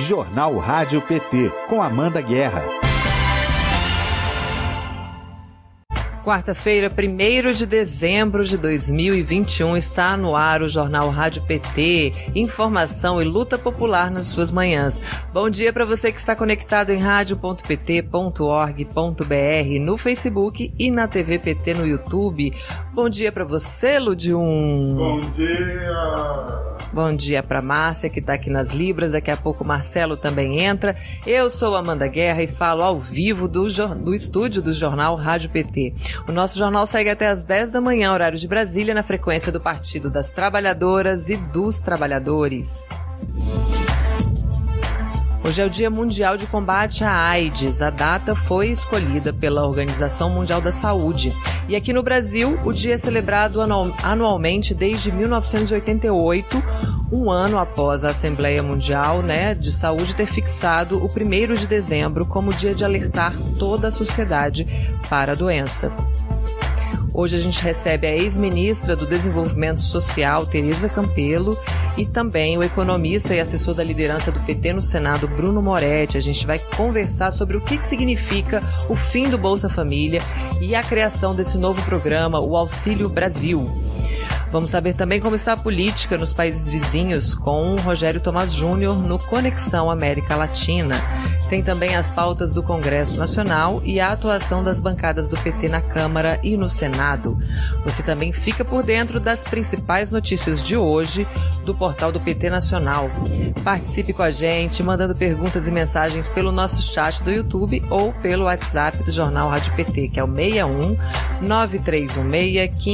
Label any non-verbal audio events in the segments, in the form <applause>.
Jornal Rádio PT, com Amanda Guerra. Quarta-feira, 1 de dezembro de 2021, está no ar o Jornal Rádio PT, informação e luta popular nas suas manhãs. Bom dia para você que está conectado em rádio.pt.org.br, no Facebook e na TV PT no YouTube. Bom dia para você, Ludium. Bom dia. Bom dia para Márcia, que está aqui nas Libras. Daqui a pouco o Marcelo também entra. Eu sou Amanda Guerra e falo ao vivo do, do estúdio do Jornal Rádio PT. O nosso jornal segue até às 10 da manhã, horário de Brasília, na frequência do Partido das Trabalhadoras e dos Trabalhadores. Hoje é o Dia Mundial de Combate à AIDS. A data foi escolhida pela Organização Mundial da Saúde. E aqui no Brasil, o dia é celebrado anualmente desde 1988, um ano após a Assembleia Mundial né, de Saúde ter fixado o 1 de dezembro como dia de alertar toda a sociedade para a doença. Hoje a gente recebe a ex-ministra do Desenvolvimento Social, Tereza Campelo, e também o economista e assessor da liderança do PT no Senado, Bruno Moretti. A gente vai conversar sobre o que significa o fim do Bolsa Família e a criação desse novo programa, o Auxílio Brasil. Vamos saber também como está a política nos países vizinhos com Rogério Tomás Júnior no Conexão América Latina. Tem também as pautas do Congresso Nacional e a atuação das bancadas do PT na Câmara e no Senado. Você também fica por dentro das principais notícias de hoje do portal do PT Nacional. Participe com a gente, mandando perguntas e mensagens pelo nosso chat do YouTube ou pelo WhatsApp do Jornal Rádio PT, que é o 61 9316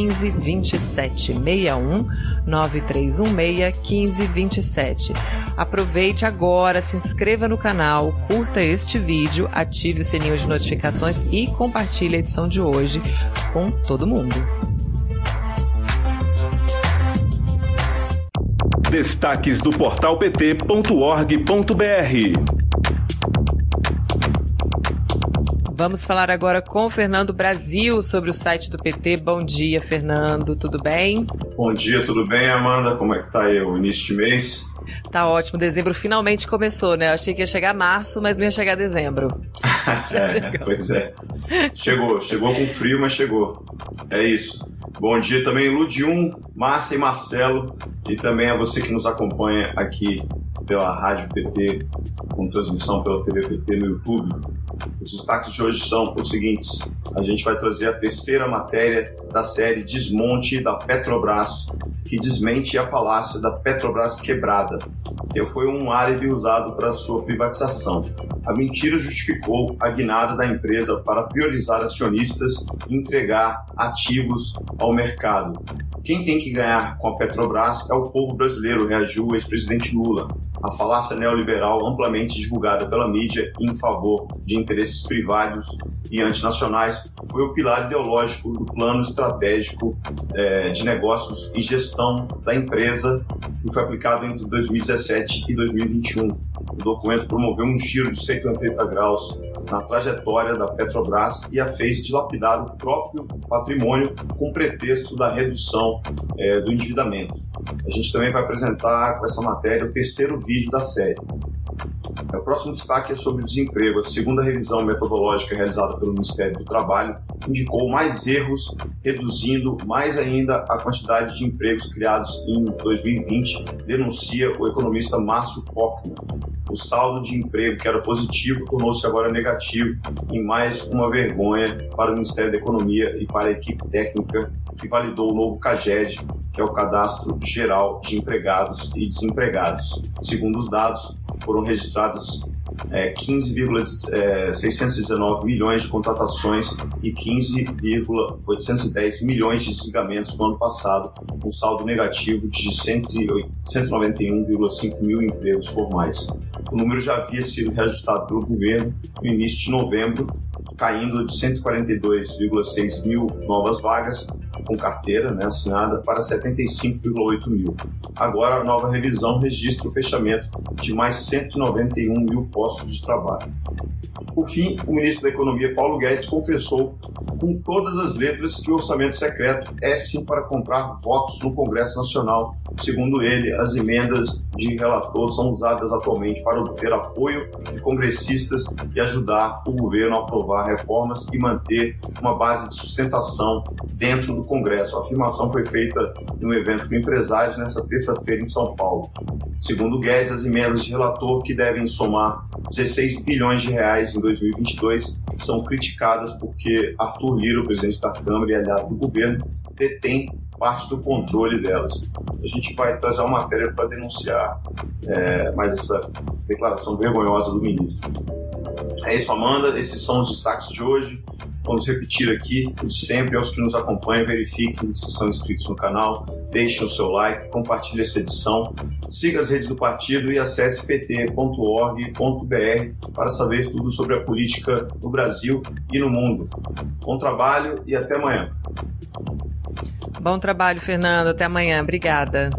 1527. 61 9316 1527. Aproveite agora, se inscreva no canal, curta este vídeo, ative o sininho de notificações e compartilhe a edição de hoje com todo mundo. Destaques do portal pt.org.br Vamos falar agora com o Fernando Brasil sobre o site do PT. Bom dia, Fernando. Tudo bem? Bom dia, tudo bem, Amanda? Como é que tá aí o início de mês? Tá ótimo. Dezembro finalmente começou, né? Eu achei que ia chegar março, mas não ia chegar dezembro. <laughs> é, pois é. Chegou, chegou com frio, mas chegou. É isso. Bom dia também, Ludium, Márcia e Marcelo, e também a você que nos acompanha aqui pela Rádio PT, com transmissão pela TV PT no YouTube. Os destaques de hoje são os seguintes: a gente vai trazer a terceira matéria da série Desmonte da Petrobras, que desmente a falácia da Petrobras quebrada, que foi um álibi usado para sua privatização. A mentira justificou a guinada da empresa para priorizar acionistas e entregar ativos ao mercado. Quem tem que ganhar com a Petrobras é o povo brasileiro, reagiu o ex-presidente Lula. A falácia neoliberal amplamente divulgada pela mídia em favor de interesses privados e antinacionais foi o pilar ideológico do plano estratégico eh, de negócios e gestão da empresa que foi aplicado entre 2017 e 2021. O documento promoveu um giro de 180 graus na trajetória da Petrobras e a fez dilapidar o próprio patrimônio com pretexto da redução é, do endividamento. A gente também vai apresentar com essa matéria o terceiro vídeo da série. O próximo destaque é sobre o desemprego. A segunda revisão metodológica realizada pelo Ministério do Trabalho indicou mais erros, reduzindo mais ainda a quantidade de empregos criados em 2020, denuncia o economista Márcio Pockman. O saldo de emprego, que era positivo, tornou-se agora negativo, em mais uma vergonha para o Ministério da Economia e para a equipe técnica que validou o novo CAGED, que é o Cadastro Geral de Empregados e Desempregados. Segundo os dados, foram registrados é, 15,619 milhões de contratações e 15,810 milhões de desligamentos no ano passado, um saldo negativo de 191,5 mil empregos formais. O número já havia sido reajustado pelo governo no início de novembro, caindo de 142,6 mil novas vagas com carteira né, assinada para 75,8 mil. Agora, a nova revisão registra o fechamento de mais 191 mil postos de trabalho. Por fim, o ministro da Economia, Paulo Guedes, confessou com todas as letras que o orçamento secreto é sim para comprar votos no Congresso Nacional. Segundo ele, as emendas de relator são usadas atualmente para obter apoio de congressistas e ajudar o governo a aprovar reformas e manter uma base de sustentação dentro do Congresso. A afirmação foi feita em um evento com empresários nesta terça-feira em São Paulo. Segundo Guedes, as emendas de relator, que devem somar 16 bilhões de reais em 2022, são criticadas porque Arthur Lira, o presidente da Câmara e aliado do governo, detém parte do controle delas. A gente vai trazer uma matéria para denunciar é, mais essa declaração vergonhosa do ministro. É isso, Amanda. Esses são os destaques de hoje. Vamos repetir aqui, como sempre, aos que nos acompanham, verifiquem se são inscritos no canal, deixem o seu like, compartilhe essa edição, siga as redes do partido e acesse pt.org.br para saber tudo sobre a política no Brasil e no mundo. Bom trabalho e até amanhã. Bom trabalho, Fernando. Até amanhã. Obrigada.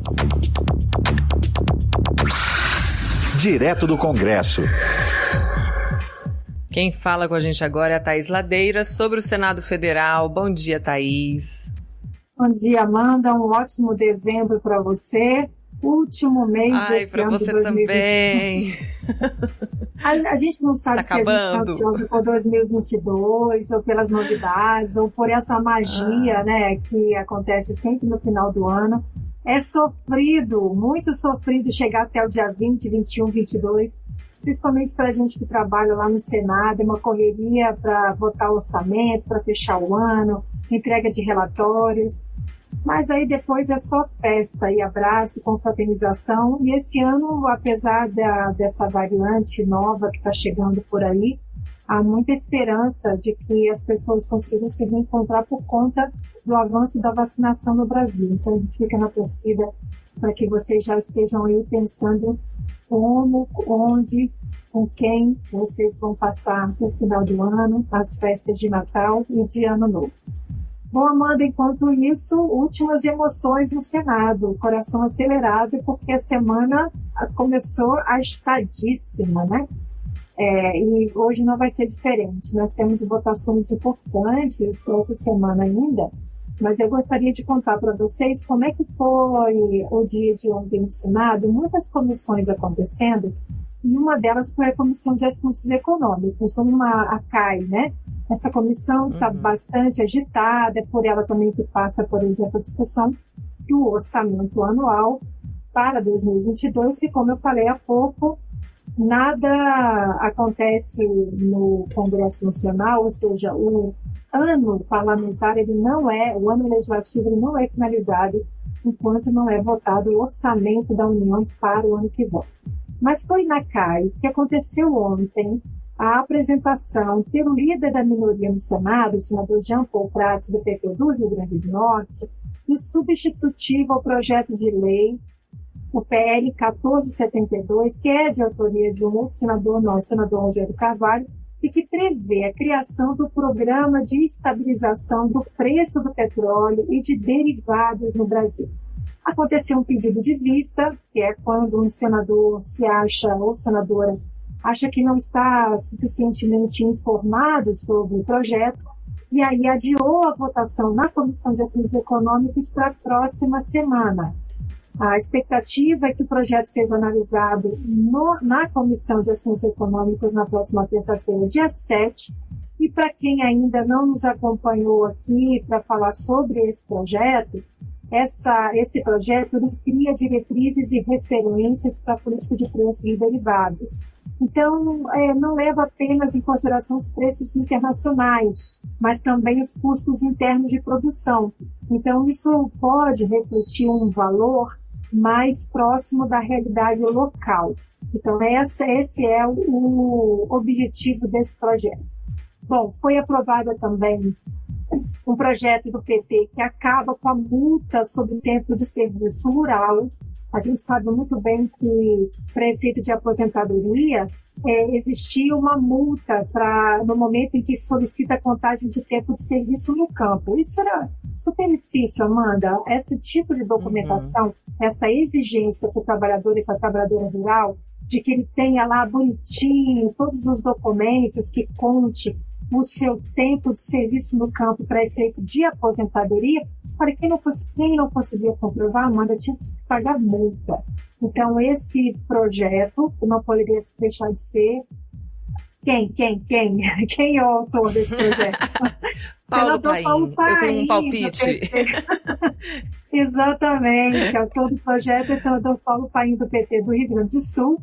Direto do Congresso. Quem fala com a gente agora é a Thaís Ladeira sobre o Senado Federal. Bom dia, Thaís. Bom dia, Amanda. Um ótimo dezembro para você. Último mês Ai, desse ano você 2021. também. A, a, gente não sabe Tá se a gente acabando. está ansioso por 2022 ou pelas novidades ou por essa magia, Ah. né, que acontece sempre no final do ano. É sofrido, muito sofrido chegar até o dia 20, 21, 22, principalmente para a gente que trabalha lá no Senado, é uma correria para votar orçamento, para fechar o ano, entrega de relatórios. Mas aí depois é só festa e abraço, confraternização. E esse ano, apesar da, dessa variante nova que está chegando por aí, há muita esperança de que as pessoas consigam se reencontrar por conta do avanço da vacinação no Brasil. Então, a gente fica na torcida para que vocês já estejam aí pensando como, onde, com quem vocês vão passar o final do ano, as festas de Natal e de Ano Novo. Bom, Amanda, enquanto isso, últimas emoções no Senado, coração acelerado, porque a semana começou agitadíssima, né? É, e hoje não vai ser diferente. Nós temos votações importantes essa semana ainda, mas eu gostaria de contar para vocês como é que foi o dia de ontem no Senado, muitas comissões acontecendo, e uma delas foi a Comissão de Assuntos Econômicos, uma a CAI, né? Essa comissão está Uhum. bastante agitada, é por ela também que passa, por exemplo, a discussão do orçamento anual para 2022, que, como eu falei há pouco, nada acontece no Congresso Nacional, ou seja, o ano parlamentar ele não é, o ano legislativo ele não é finalizado enquanto não é votado o orçamento da União para o ano que vem. Mas foi na CAI que aconteceu ontem a apresentação pelo líder da minoria no Senado, o senador Jean Paul Prats, do PT do Rio Grande do Norte, do substitutivo ao projeto de lei, o PL 1472, que é de autoria de um outro senador, nosso senador Rogério Carvalho, e que prevê a criação do programa de estabilização do preço do petróleo e de derivados no Brasil. Aconteceu um pedido de vista, que é quando um senador se acha, ou senadora, acha que não está suficientemente informado sobre o projeto, e aí adiou a votação na Comissão de Assuntos Econômicos para a próxima semana. A expectativa é que o projeto seja analisado no, na Comissão de Assuntos Econômicos na próxima terça-feira, dia 7. E para quem ainda não nos acompanhou aqui para falar sobre esse projeto, essa, esse projeto cria diretrizes e referências para a política de preços de derivados. Então, é, não leva apenas em consideração os preços internacionais, mas também os custos internos de produção. Então, isso pode refletir um valor mais próximo da realidade local. Então, essa, esse é o, o objetivo desse projeto. Bom, foi aprovada também um projeto do PT que acaba com a multa sobre o tempo de serviço rural. A gente sabe muito bem que, para efeito de aposentadoria, é, existia uma multa para no momento em que solicita contagem de tempo de serviço no campo. Isso era super difícil, Amanda, esse tipo de documentação, uhum. essa exigência para o trabalhador e para a trabalhadora rural, de que ele tenha lá bonitinho todos os documentos que conte o seu tempo de serviço no campo para efeito de aposentadoria, para quem não, quem não conseguia comprovar, Amanda tinha que pagar multa. Então, esse projeto não poderia deixar de ser quem, quem, quem? <laughs> Quem é o autor desse projeto? <laughs> Paulo Paim. Paulo Paim. Eu tenho um palpite. <laughs> Exatamente. O autor do projeto é o senador Paulo Paim, do PT do Rio Grande do Sul.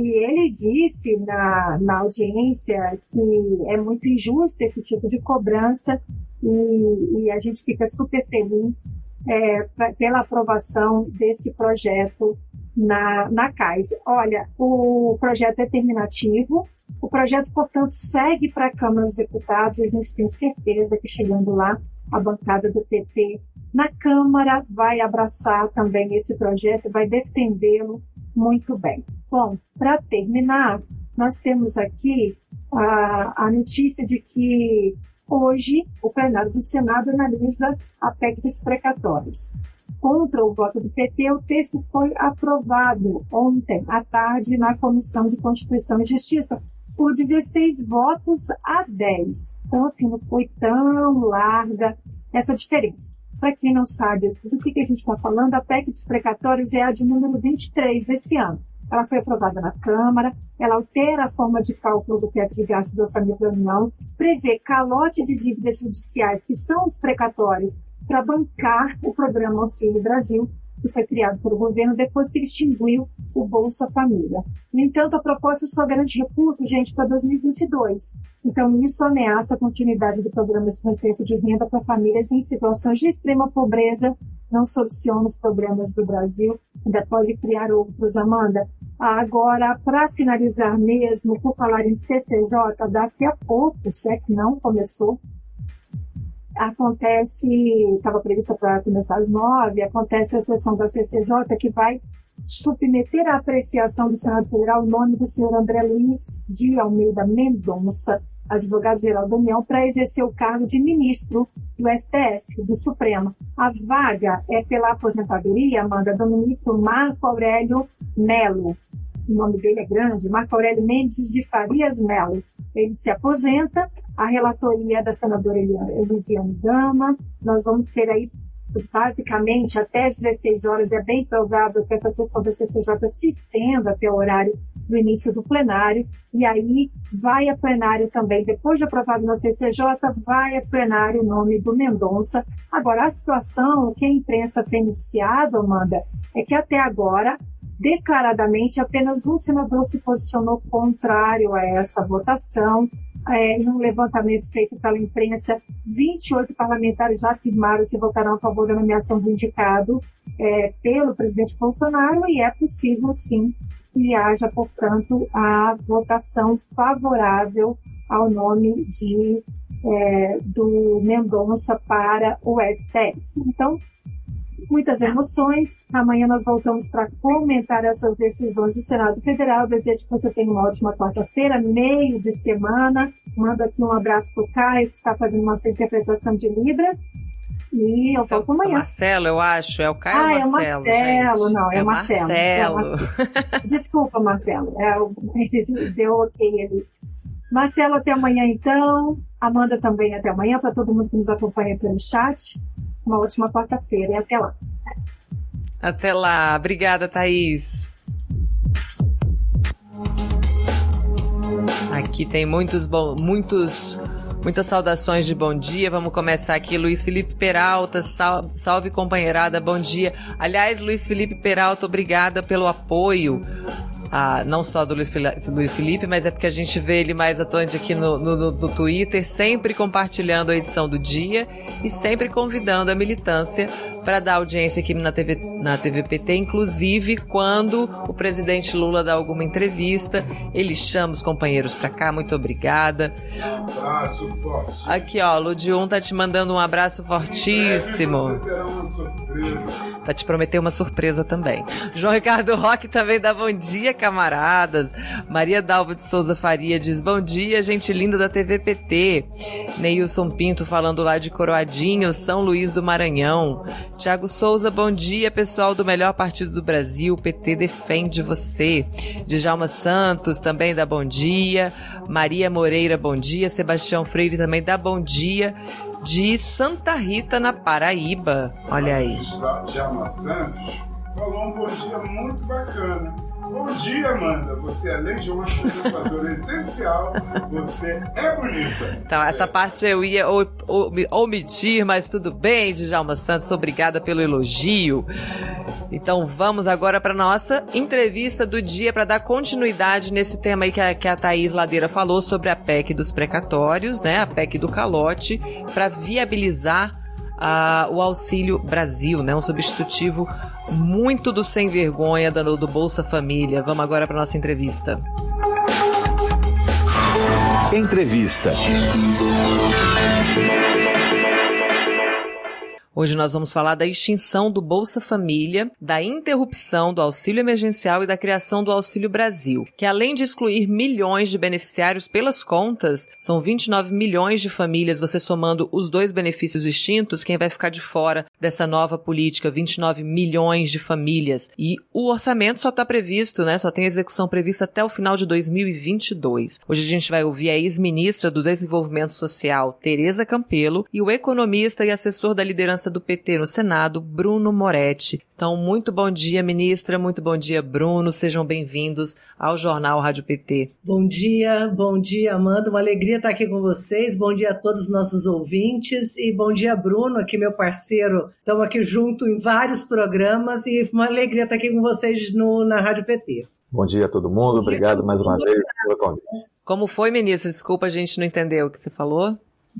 E ele disse na, na audiência que é muito injusto esse tipo de cobrança e, e a gente fica super feliz é, pra, pela aprovação desse projeto na, na CAIS. Olha, o projeto é terminativo, o projeto, portanto, segue para a Câmara dos Deputados, a gente tem certeza que chegando lá, a bancada do PT na Câmara vai abraçar também esse projeto, vai defendê-lo muito bem. Bom, para terminar, nós temos aqui a, a notícia de que hoje o plenário do Senado analisa a PEC dos precatórios. Contra o voto do PT, o texto foi aprovado ontem à tarde na Comissão de Constituição e Justiça por 16 votos a 10. Então, assim, não foi tão larga essa diferença. Para quem não sabe do que, que a gente está falando, a PEC dos precatórios é a de número 23 desse ano. Ela foi aprovada na Câmara, ela altera a forma de cálculo do teto de gasto do orçamento da União, prevê calote de dívidas judiciais, que são os precatórios, para bancar o programa Auxílio Brasil, que foi criado pelo governo depois que ele extinguiu o Bolsa Família. No entanto, a proposta só garante recursos, gente, para 2022. Então, isso ameaça a continuidade do programa de transferência de renda para famílias em situações de extrema pobreza, não soluciona os problemas do Brasil, ainda pode criar outros, Amanda. Agora, para finalizar mesmo, por falar em CCJ, daqui a pouco, se é que não começou, acontece, estava prevista para começar às nove, acontece a sessão da CCJ que vai submeter à apreciação do Senado Federal o nome do senhor André Luiz de Almeida Mendonça, advogado-geral da União, para exercer o cargo de ministro do STF, do Supremo. A vaga é pela aposentadoria, Amanda, do ministro Marco Aurélio Melo. O nome dele é grande, Marco Aurélio Mendes de Farias Melo. Ele se aposenta a relatoria da senadora Elisiane Gama. Nós vamos ter aí, basicamente, até às 16 horas. É bem provável que essa sessão da CCJ se estenda até o horário do início do plenário. E aí vai a plenário também, depois de aprovado na CCJ, vai a plenário o nome do Mendonça. Agora, a situação, o que a imprensa tem noticiado, Amanda, é que até agora declaradamente apenas um senador se posicionou contrário a essa votação é, em um levantamento feito pela imprensa, 28 parlamentares já afirmaram que votarão a favor da nomeação do indicado é, pelo presidente Bolsonaro e é possível, sim, que haja, portanto, a votação favorável ao nome de, é, do Mendonça para o STF. Então, muitas emoções. Amanhã nós voltamos para comentar essas decisões do Senado Federal. Desejo que você tenha uma ótima quarta-feira, meio de semana. Mando aqui um abraço para o Caio, que está fazendo nossa interpretação de Libras. E eu Seu, volto amanhã. Marcelo, eu acho. É o Caio ah, ou Marcelo? É Marcelo, gente? não, é, é Marcelo. Marcelo. É Marcelo. <laughs> Desculpa, Marcelo. É, o... <laughs> deu ok ali. Marcelo, até amanhã então. Amanda também até amanhã, para todo mundo que nos acompanha pelo chat uma ótima quarta-feira e até lá. Até lá. Obrigada, Thaís. Aqui tem muitos, bom, muitos, muitas saudações de bom dia. Vamos começar aqui. Luiz Felipe Peralta, salve, salve companheirada, bom dia. Aliás, Luiz Felipe Peralta, obrigada pelo apoio ah, não só do Luiz, Luiz, Felipe, mas é porque a gente vê ele mais atuante aqui no, no, no, Twitter, sempre compartilhando a edição do dia e sempre convidando a militância para dar audiência aqui na TV, na TVPT, inclusive quando o presidente Lula dá alguma entrevista, ele chama os companheiros para cá. Muito obrigada. Um abraço forte. Aqui, ó, Ludium tá te mandando um abraço fortíssimo. Tá te prometer uma surpresa também. João Ricardo Roque também dá bom dia, camaradas. Maria Dalva de Souza Faria diz bom dia, gente linda da TVPT. Neilson Pinto falando lá de Coroadinho, São Luís do Maranhão. Tiago Souza, bom dia, pessoal do melhor partido do Brasil. PT defende você. Djalma Santos também dá bom dia. Maria Moreira, bom dia. Sebastião Freire também dá bom dia de Santa Rita, na Paraíba. Olha aí. Djalma Santos falou um bom dia muito bacana. Bom dia, Amanda. Você, além de uma apresentadora essencial, você é bonita. Então, essa parte eu ia omitir, mas tudo bem, Djalma Santos. Obrigada pelo elogio. Então, vamos agora para nossa entrevista do dia para dar continuidade nesse tema aí que a, que a Thaís Ladeira falou sobre a PEC dos precatórios, né? A PEC do calote, para viabilizar uh, o Auxílio Brasil, né? Um substitutivo muito do sem vergonha do, Bolsa Família. Vamos agora para nossa entrevista. Entrevista. Hoje nós vamos falar da extinção do Bolsa Família, da interrupção do auxílio emergencial e da criação do Auxílio Brasil, que além de excluir milhões de beneficiários pelas contas, são 29 milhões de famílias, você somando os dois benefícios extintos, quem vai ficar de fora dessa nova política, 29 milhões de famílias. E o orçamento só está previsto, né? Só tem execução prevista até o final de 2022. Hoje a gente vai ouvir a ex-ministra do Desenvolvimento Social, Tereza Campelo, e o economista e assessor da liderança liderança do PT no Senado, Bruno Moretti. Então, muito bom dia, ministra, muito bom dia, Bruno. Sejam bem-vindos ao Jornal Rádio PT. Bom dia, bom dia, Amanda. Uma alegria estar aqui com vocês. Bom dia a todos os nossos ouvintes e bom dia, Bruno, aqui meu parceiro. Estamos aqui junto em vários programas e uma alegria estar aqui com vocês no, na Rádio PT. Bom dia a todo mundo. Obrigado mais uma vez pelo convite. Como foi, ministro? Desculpa, a gente não entendeu o que você falou.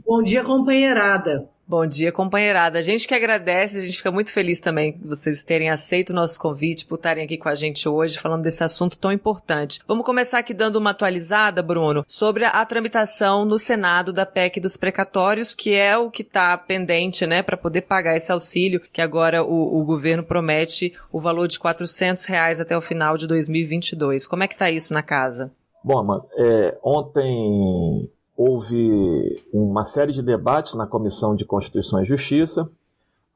Bom dia, companheirada. Bom dia, companheirada. A gente que agradece, a gente fica muito feliz também vocês terem aceito o nosso convite, por estarem aqui com a gente hoje, falando desse assunto tão importante. Vamos começar aqui dando uma atualizada, Bruno, sobre a, tramitação no Senado da PEC dos precatórios, que é o que está pendente, né, para poder pagar esse auxílio, que agora o, o, governo promete o valor de 400 reais até o final de 2022. Como é que está isso na casa? Bom, Amanda, é, ontem houve uma série de debates na Comissão de Constituição e Justiça.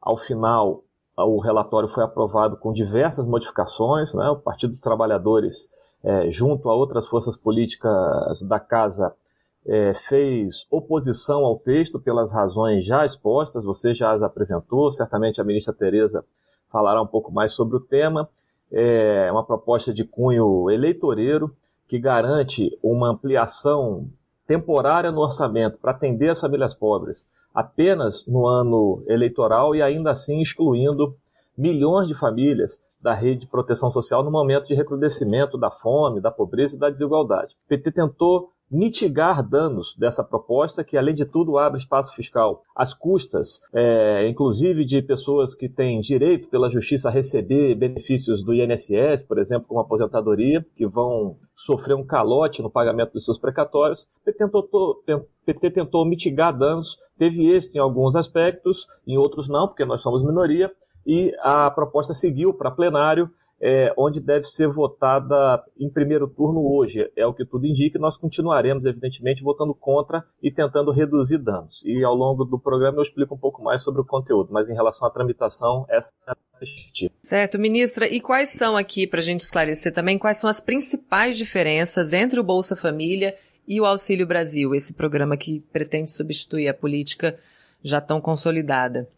Ao final, o relatório foi aprovado com diversas modificações. Né? O Partido dos Trabalhadores, é, junto a outras forças políticas da Casa, é, fez oposição ao texto pelas razões já expostas, você já as apresentou, certamente a ministra Tereza falará um pouco mais sobre o tema. É uma proposta de cunho eleitoreiro que garante uma ampliação temporária no orçamento para atender as famílias pobres apenas no ano eleitoral e ainda assim excluindo milhões de famílias da rede de proteção social no momento de recrudescimento da fome, da pobreza e da desigualdade. O PT tentou mitigar danos dessa proposta, que além de tudo abre espaço fiscal às custas, é, inclusive de pessoas que têm direito pela justiça a receber benefícios do INSS, por exemplo, como aposentadoria, que vão sofrer um calote no pagamento dos seus precatórios. PT tentou, PT tentou mitigar danos, teve êxito em alguns aspectos, em outros não, porque nós somos minoria, e a proposta seguiu para plenário é, onde deve ser votada em primeiro turno hoje. É o que tudo indica, e nós continuaremos, evidentemente, votando contra e tentando reduzir danos. E ao longo do programa eu explico um pouco mais sobre o conteúdo, mas em relação à tramitação, essa é a perspectiva. Certo, ministra, e quais são aqui, para a gente esclarecer também, quais são as principais diferenças entre o Bolsa Família e o Auxílio Brasil, esse programa que pretende substituir a política já tão consolidada?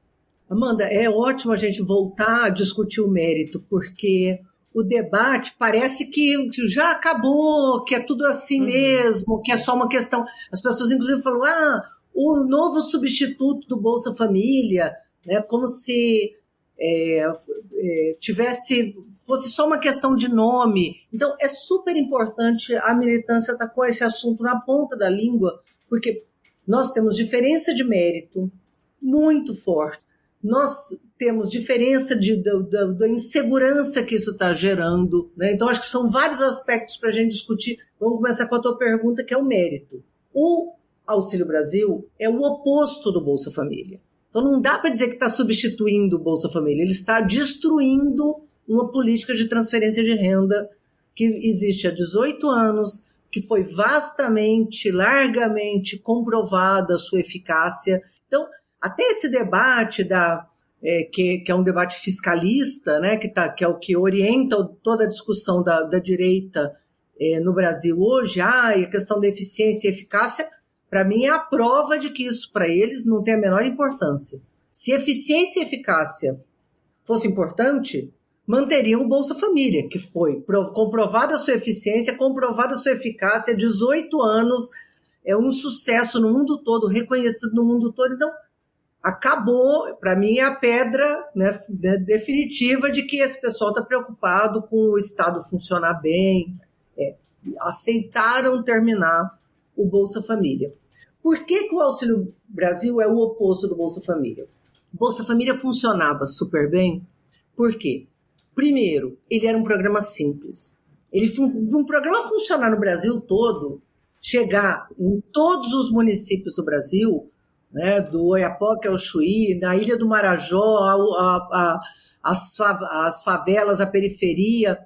Amanda, é ótimo a gente voltar a discutir o mérito, porque o debate parece que já acabou, que é tudo assim uhum. mesmo, que é só uma questão. As pessoas, inclusive, falam: ah, o novo substituto do Bolsa Família, né, como se é, é, tivesse fosse só uma questão de nome. Então, é super importante a militância estar com esse assunto na ponta da língua, porque nós temos diferença de mérito muito forte nós temos diferença de, da insegurança que isso está gerando. Né? Então, acho que são vários aspectos para a gente discutir. Vamos começar com a tua pergunta, que é o mérito. O Auxílio Brasil é o oposto do Bolsa Família. Então, não dá para dizer que está substituindo o Bolsa Família, ele está destruindo uma política de transferência de renda que existe há 18 anos, que foi vastamente, largamente comprovada a sua eficácia. Então, até esse debate da é, que, que, é um debate fiscalista, né, que, tá, que é o que orienta toda a discussão da, da direita é, no Brasil hoje, ah, a questão da eficiência e eficácia, para mim é a prova de que isso para eles não tem a menor importância. Se eficiência e eficácia fosse importante, manteriam o Bolsa Família, que foi comprovada a sua eficiência, comprovada a sua eficácia, 18 anos, é um sucesso no mundo todo, reconhecido no mundo todo. Então, acabou, para mim, a pedra né, definitiva de que esse pessoal está preocupado com o Estado funcionar bem. É, aceitaram terminar o Bolsa Família. Por que, que o Auxílio Brasil é o oposto do Bolsa Família? Bolsa Família funcionava super bem, por quê? Primeiro, ele era um programa simples. Ele um programa funcionar no Brasil todo, chegar em todos os municípios do Brasil, né, do Oiapoque ao Chuí, na Ilha do Marajó, a, a, a, as, as favelas, a periferia,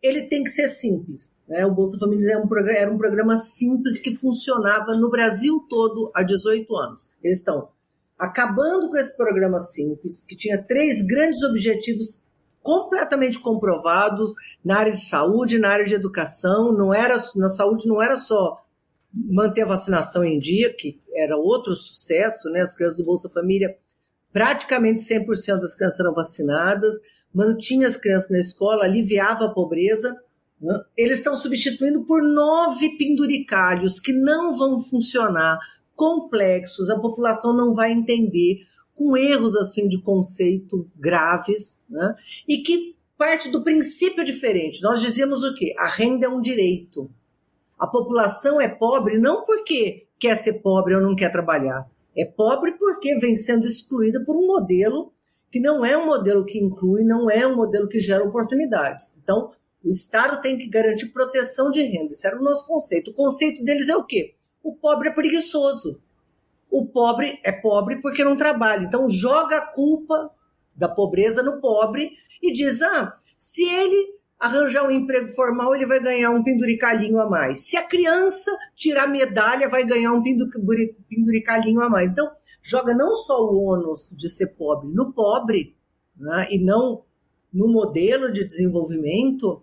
ele tem que ser simples. Né? O Bolsa Família era um, programa, era um programa simples que funcionava no Brasil todo há 18 anos. Eles estão acabando com esse programa simples, que tinha três grandes objetivos completamente comprovados na área de saúde, na área de educação, não era na saúde não era só manter a vacinação em dia, que era outro sucesso, né? As crianças do Bolsa Família, praticamente 100% das crianças eram vacinadas, mantinha as crianças na escola, aliviava a pobreza. Né? Eles estão substituindo por nove penduricalhos que não vão funcionar, complexos, a população não vai entender, com erros assim de conceito graves, né? e que parte do princípio diferente. Nós dizíamos o quê? A renda é um direito. A população é pobre não porque quer ser pobre ou não quer trabalhar. É pobre porque vem sendo excluída por um modelo que não é um modelo que inclui, não é um modelo que gera oportunidades. Então, o Estado tem que garantir proteção de renda. Esse era o nosso conceito. O conceito deles é o quê? O pobre é preguiçoso. O pobre é pobre porque não trabalha. Então, joga a culpa da pobreza no pobre e diz: ah, se ele arranjar um emprego formal, ele vai ganhar um penduricalhinho a mais. Se a criança tirar medalha, vai ganhar um penduricalhinho a mais. Então, joga não só o ônus de ser pobre no pobre, né, e não no modelo de desenvolvimento,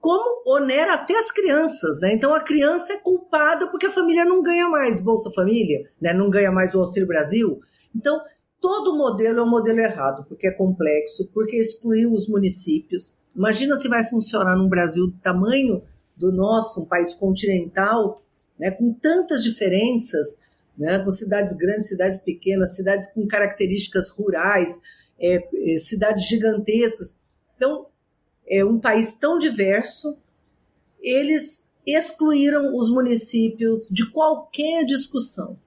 como onera até as crianças, né? Então a criança é culpada porque a família não ganha mais Bolsa Família, né? Não ganha mais o Auxílio Brasil. Então, todo modelo é um modelo errado, porque é complexo, porque excluiu os municípios, Imagina se vai funcionar num Brasil do tamanho do nosso, um país continental, né, com tantas diferenças, né, com cidades grandes, cidades pequenas, cidades com características rurais, é, é, cidades gigantescas. Então, é um país tão diverso, eles excluíram os municípios de qualquer discussão.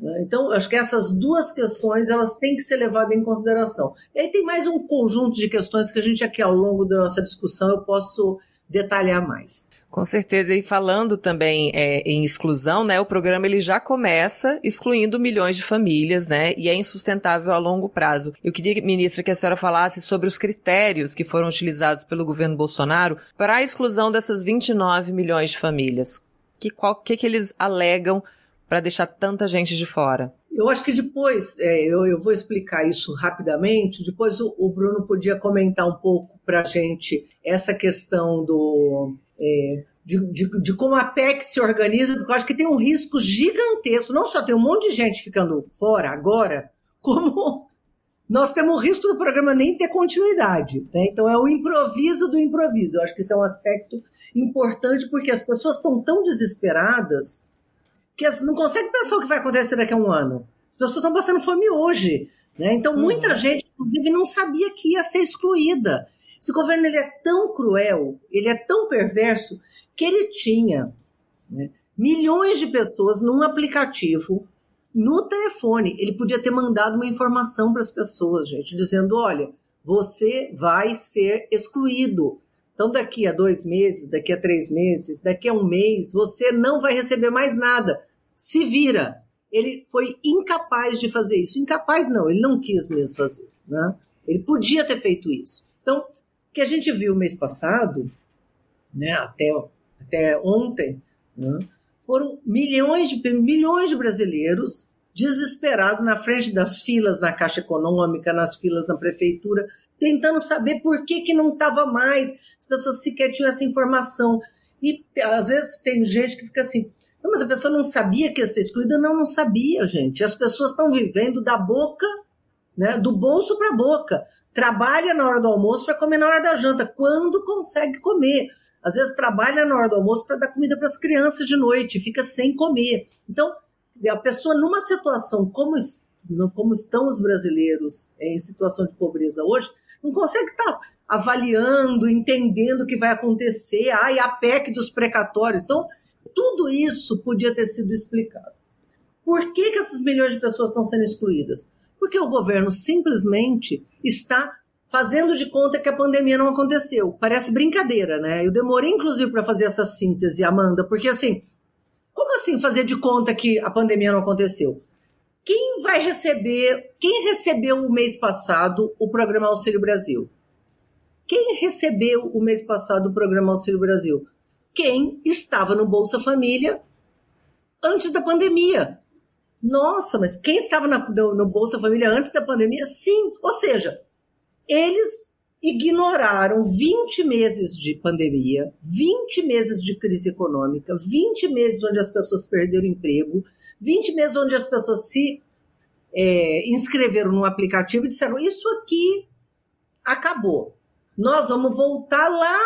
Né? Então, acho que essas duas questões elas têm que ser levadas em consideração. E aí tem mais um conjunto de questões que a gente aqui ao longo da nossa discussão eu posso detalhar mais. Com certeza, e falando também é, em exclusão, né, o programa ele já começa excluindo milhões de famílias, né, e é insustentável a longo prazo. Eu queria, ministra, que a senhora falasse sobre os critérios que foram utilizados pelo governo Bolsonaro para a exclusão dessas 29 milhões de famílias. Que, qual, que, que eles alegam para deixar tanta gente de fora? Eu acho que depois, é, eu, eu, vou explicar isso rapidamente, depois o, o Bruno podia comentar um pouco para a gente essa questão do. É, de, de, de, como a PEC se organiza, porque eu acho que tem um risco gigantesco. Não só tem um monte de gente ficando fora agora, <laughs> como nós temos o risco do programa nem ter continuidade. Né? Então é o improviso do improviso. Eu acho que isso é um aspecto importante, porque as pessoas estão tão desesperadas que não consegue pensar o que vai acontecer daqui a um ano. As pessoas estão passando fome hoje. Né? Então, muita uhum. gente, inclusive, não sabia que ia ser excluída. Esse governo ele é tão cruel, ele é tão perverso, que ele tinha né, milhões de pessoas num aplicativo no telefone. Ele podia ter mandado uma informação para as pessoas, gente, dizendo: olha, você vai ser excluído. Então, daqui a dois meses, daqui a três meses, daqui a um mês, você não vai receber mais nada. Se vira. Ele foi incapaz de fazer isso. Incapaz não, ele não quis mesmo fazer. Né? Ele podia ter feito isso. Então, o que a gente viu mês passado, né, até, até ontem, né, foram milhões de, milhões de brasileiros desesperados na frente das filas na Caixa Econômica, nas filas na prefeitura, tentando saber por que, que não estava mais. As pessoas sequer tinham essa informação. E às vezes tem gente que fica assim, mas a pessoa não sabia que ia ser excluída. Não, não sabia, gente. As pessoas estão vivendo da boca, né, do bolso para a boca. Trabalha na hora do almoço para comer na hora da janta, quando consegue comer. Às vezes trabalha na hora do almoço para dar comida para as crianças de noite, fica sem comer. Então, a pessoa numa situação como, como estão os brasileiros em situação de pobreza hoje, não consegue estar tá avaliando, entendendo o que vai acontecer. Ai, a PEC dos precatórios. Então, tudo isso podia ter sido explicado. Por que, que essas milhões de pessoas estão sendo excluídas? Porque o governo simplesmente está fazendo de conta que a pandemia não aconteceu. Parece brincadeira, né? Eu demorei, inclusive, para fazer essa síntese, Amanda, porque assim, como assim fazer de conta que a pandemia não aconteceu? Quem vai receber, quem recebeu o mês passado o programa Auxílio Brasil? Quem recebeu o mês passado o programa Auxílio Brasil? Quem estava no Bolsa Família antes da pandemia. Nossa, mas quem estava na, no, no Bolsa Família antes da pandemia? Sim. Ou seja, eles ignoraram 20 meses de pandemia, 20 meses de crise econômica, 20 meses onde as pessoas perderam emprego, 20 meses onde as pessoas se é, inscreveram no aplicativo e disseram: Isso aqui acabou. Nós vamos voltar lá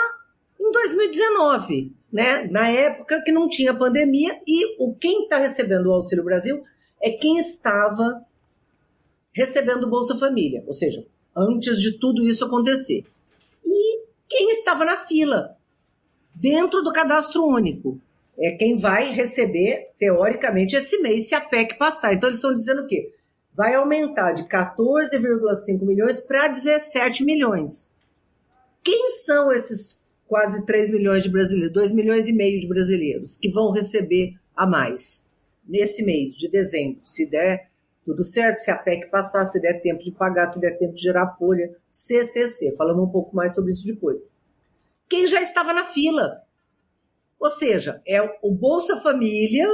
em 2019, né? na época que não tinha pandemia, e o quem está recebendo o Auxílio Brasil é quem estava recebendo Bolsa Família, ou seja, antes de tudo isso acontecer. E quem estava na fila, dentro do cadastro único, é quem vai receber, teoricamente, esse mês, se a PEC passar. Então, eles estão dizendo o quê? Vai aumentar de 14,5 milhões para 17 milhões. Quem são esses quase 3 milhões de brasileiros, 2 milhões e meio de brasileiros que vão receber a mais? nesse mês de dezembro, se der tudo certo, se a PEC passar, se der tempo de pagar, se der tempo de gerar folha, CCC. Falamos um pouco mais sobre isso depois. Quem já estava na fila. Ou seja, é o Bolsa Família,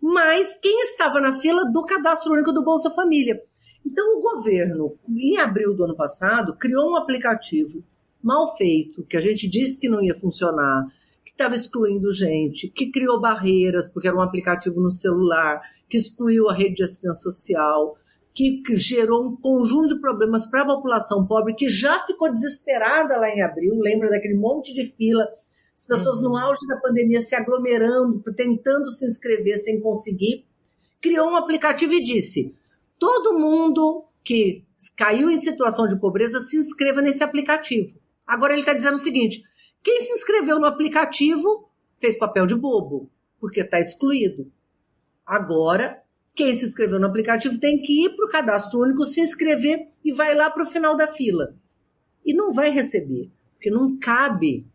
mais quem estava na fila do cadastro único do Bolsa Família. Então, o governo, em abril do ano passado, criou um aplicativo mal feito, que a gente disse que não ia funcionar, que estava excluindo gente, que criou barreiras, porque era um aplicativo no celular, que excluiu a rede de assistência social, que, que gerou um conjunto de problemas para a população pobre, que já ficou desesperada lá em abril, lembra daquele monte de fila, as pessoas uhum. no auge da pandemia se aglomerando, tentando se inscrever sem conseguir, criou um aplicativo e disse: todo mundo que caiu em situação de pobreza se inscreva nesse aplicativo. Agora ele está dizendo o seguinte: quem se inscreveu no aplicativo fez papel de bobo, porque está excluído. Agora, quem se inscreveu no aplicativo tem que ir para o cadastro único, se inscrever e vai lá para o final da fila. E não vai receber, porque não cabe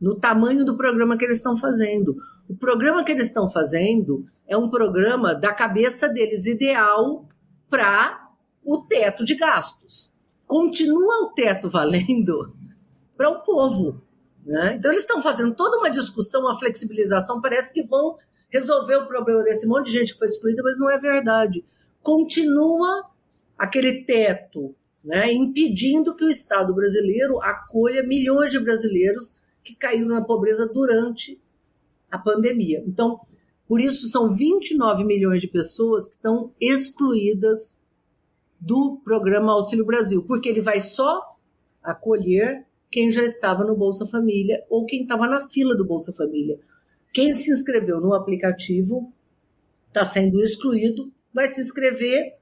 no tamanho do programa que eles estão fazendo. O programa que eles estão fazendo é um programa da cabeça deles ideal para o teto de gastos. Continua o teto valendo <laughs> para o povo. Né? Então, eles estão fazendo toda uma discussão, uma flexibilização, parece que vão resolver o problema desse monte de gente que foi excluída, mas não é verdade. Continua aquele teto né, impedindo que o Estado brasileiro acolha milhões de brasileiros que caíram na pobreza durante a pandemia. Então, por isso, são 29 milhões de pessoas que estão excluídas do programa Auxílio Brasil, porque ele vai só acolher quem já estava no Bolsa Família ou quem estava na fila do Bolsa Família. Quem se inscreveu no aplicativo está sendo excluído, vai se inscrever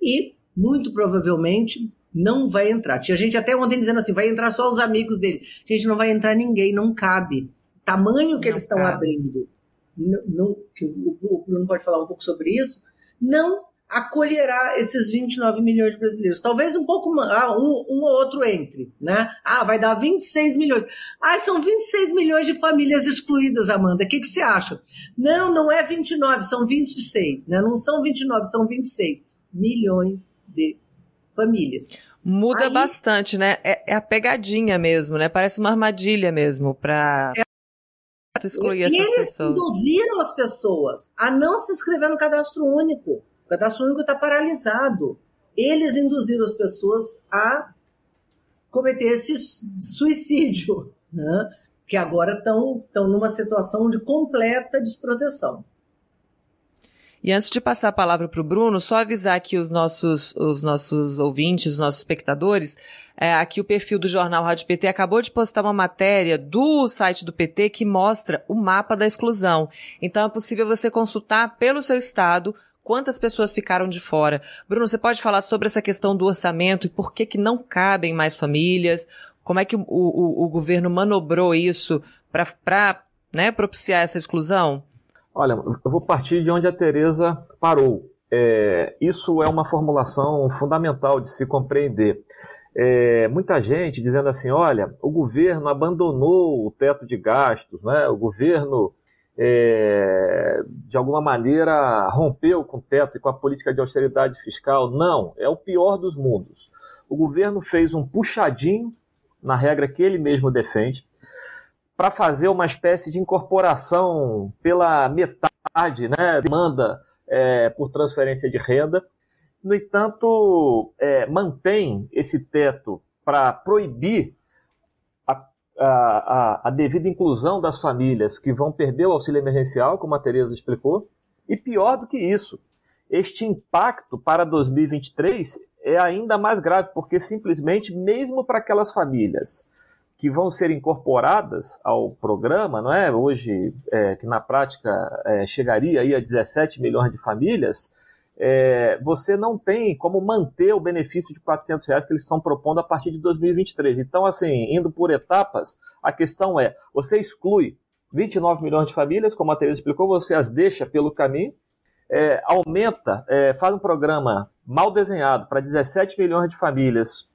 e, muito provavelmente, não vai entrar. Tinha gente até ontem dizendo assim: vai entrar só os amigos dele. Gente, não vai entrar ninguém, não cabe. Tamanho que não eles estão abrindo, não, não, o Bruno pode falar um pouco sobre isso, não acolherá esses 29 milhões de brasileiros. Talvez um pouco ah, um, um ou outro entre, né? Ah, vai dar 26 milhões. Ah, são 26 milhões de famílias excluídas, Amanda. O que, que você acha? Não, não é 29, são 26, né? Não são 29, são 26 milhões de famílias. Muda Aí, bastante, né? É, é, a pegadinha mesmo, né? Parece uma armadilha mesmo para é, excluir essas eles pessoas. Eles induziram as pessoas a não se inscrever no cadastro único. Cadastro único está paralisado. Eles induziram as pessoas a cometer esse suicídio, <laughs> né? que agora estão numa situação de completa desproteção. E antes de passar a palavra para o Bruno, só avisar aqui os nossos, os nossos ouvintes, nossos espectadores, é, aqui o perfil do jornal Rádio PT acabou de postar uma matéria do site do PT que mostra o mapa da exclusão. Então é possível você consultar pelo seu estado quantas pessoas ficaram de fora. Bruno, você pode falar sobre essa questão do orçamento e por que, que não cabem mais famílias? Como é que o, o, o governo manobrou isso para né, propiciar essa exclusão? Olha, eu vou partir de onde a Tereza parou. É, isso é uma formulação fundamental de se compreender. É, muita gente dizendo assim, olha, o governo abandonou o teto de gastos, né? o governo é, de alguma maneira rompeu com o teto e com a política de austeridade fiscal. Não, é o pior dos mundos. O governo fez um puxadinho na regra que ele mesmo defende para fazer uma espécie de incorporação pela metade, né, demanda é, por transferência de renda. No entanto, é, mantém esse teto para proibir a, a, devida inclusão das famílias que vão perder o auxílio emergencial, como a Tereza explicou, e pior do que isso, este impacto para 2023 é ainda mais grave, porque simplesmente, mesmo para aquelas famílias que vão ser incorporadas ao programa, não é? Hoje, é, que na prática é, chegaria aí a 17 milhões de famílias, é, você não tem como manter o benefício de 400 reais que eles estão propondo a partir de 2023. Então, assim, indo por etapas, a questão é, você exclui 29 milhões de famílias, como a Teresa explicou, você as deixa pelo caminho, é, aumenta, é, faz um programa mal desenhado para 17 milhões de famílias,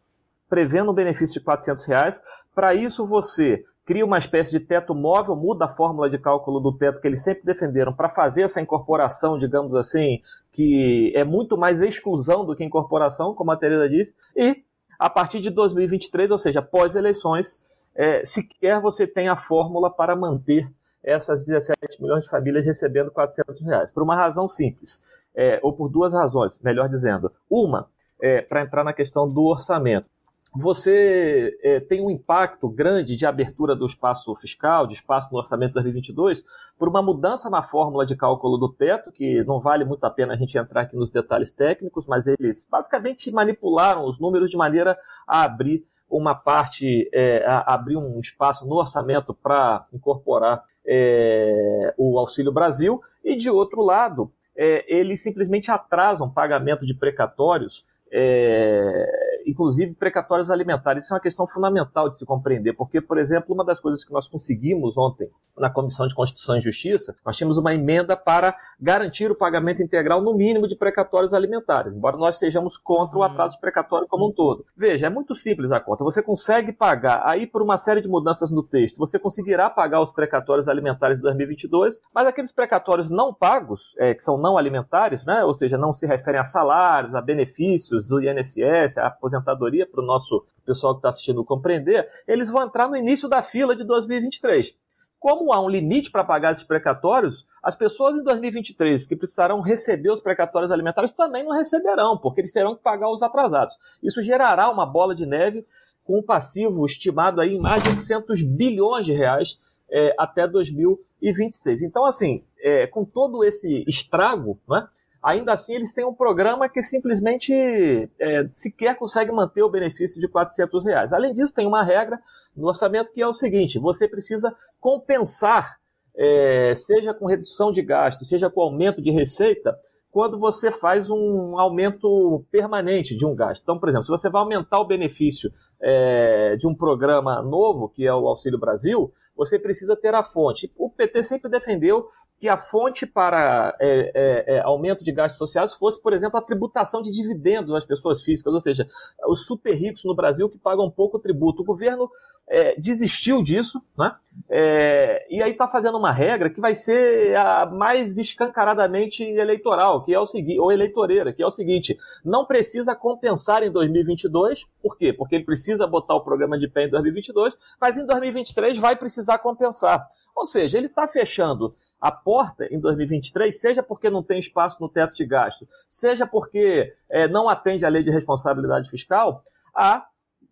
prevendo um benefício de 400 reais. Para isso, você cria uma espécie de teto móvel, muda a fórmula de cálculo do teto que eles sempre defenderam para fazer essa incorporação, digamos assim, que é muito mais exclusão do que incorporação, como a Teresa disse, e a partir de 2023, ou seja, pós-eleições, é, sequer você tem a fórmula para manter essas 17 milhões de famílias recebendo 400 reais. Por uma razão simples, é, ou por duas razões, melhor dizendo. Uma, é, para entrar na questão do orçamento você é, tem um impacto grande de abertura do espaço fiscal, de espaço no orçamento de 2022, por uma mudança na fórmula de cálculo do teto, que não vale muito a pena a gente entrar aqui nos detalhes técnicos, mas eles basicamente manipularam os números de maneira a abrir uma parte, é, a abrir um espaço no orçamento para incorporar é, o Auxílio Brasil, e de outro lado, é, eles simplesmente atrasam pagamento de precatórios é, inclusive precatórios alimentares. Isso é uma questão fundamental de se compreender, porque, por exemplo, uma das coisas que nós conseguimos ontem na Comissão de Constituição e Justiça, nós tínhamos uma emenda para garantir o pagamento integral no mínimo de precatórios alimentares, embora nós sejamos contra o uhum. atraso precatório como um todo. Veja, é muito simples a conta. Você consegue pagar, aí por uma série de mudanças no texto, você conseguirá pagar os precatórios alimentares de 2022, mas aqueles precatórios não pagos, é, que são não alimentares, né, ou seja, não se referem a salários, a benefícios do INSS, a aposentadoria, para o nosso pessoal que está assistindo compreender, eles vão entrar no início da fila de 2023. Como há um limite para pagar esses precatórios, as pessoas em 2023 que precisarão receber os precatórios alimentares também não receberão, porque eles terão que pagar os atrasados. Isso gerará uma bola de neve com um passivo estimado aí em mais de 800 bilhões de reais é, até 2026. Então, assim, é, com todo esse estrago, né, ainda assim eles têm um programa que simplesmente é, sequer consegue manter o benefício de 400 reais. Além disso, tem uma regra no orçamento que é o seguinte: você precisa compensar, é, seja com redução de gastos, seja com aumento de receita, quando você faz um aumento permanente de um gasto. Então, por exemplo, se você vai aumentar o benefício é, de um programa novo, que é o Auxílio Brasil, você precisa ter a fonte. O PT sempre defendeu que a fonte para é, é, é, aumento de gastos sociais fosse, por exemplo, a tributação de dividendos às pessoas físicas, ou seja, os super ricos no Brasil que pagam pouco tributo. O governo é, desistiu disso, né? É, e aí está fazendo uma regra que vai ser a mais escancaradamente eleitoral, que é o seguinte, ou eleitoreira, que é o seguinte: não precisa compensar em 2022, por quê? Porque ele precisa botar o programa de pé em 2022, mas em 2023 vai precisar compensar. Ou seja, ele está fechando a porta em 2023, seja porque não tem espaço no teto de gasto, seja porque é, não atende à lei de responsabilidade fiscal, a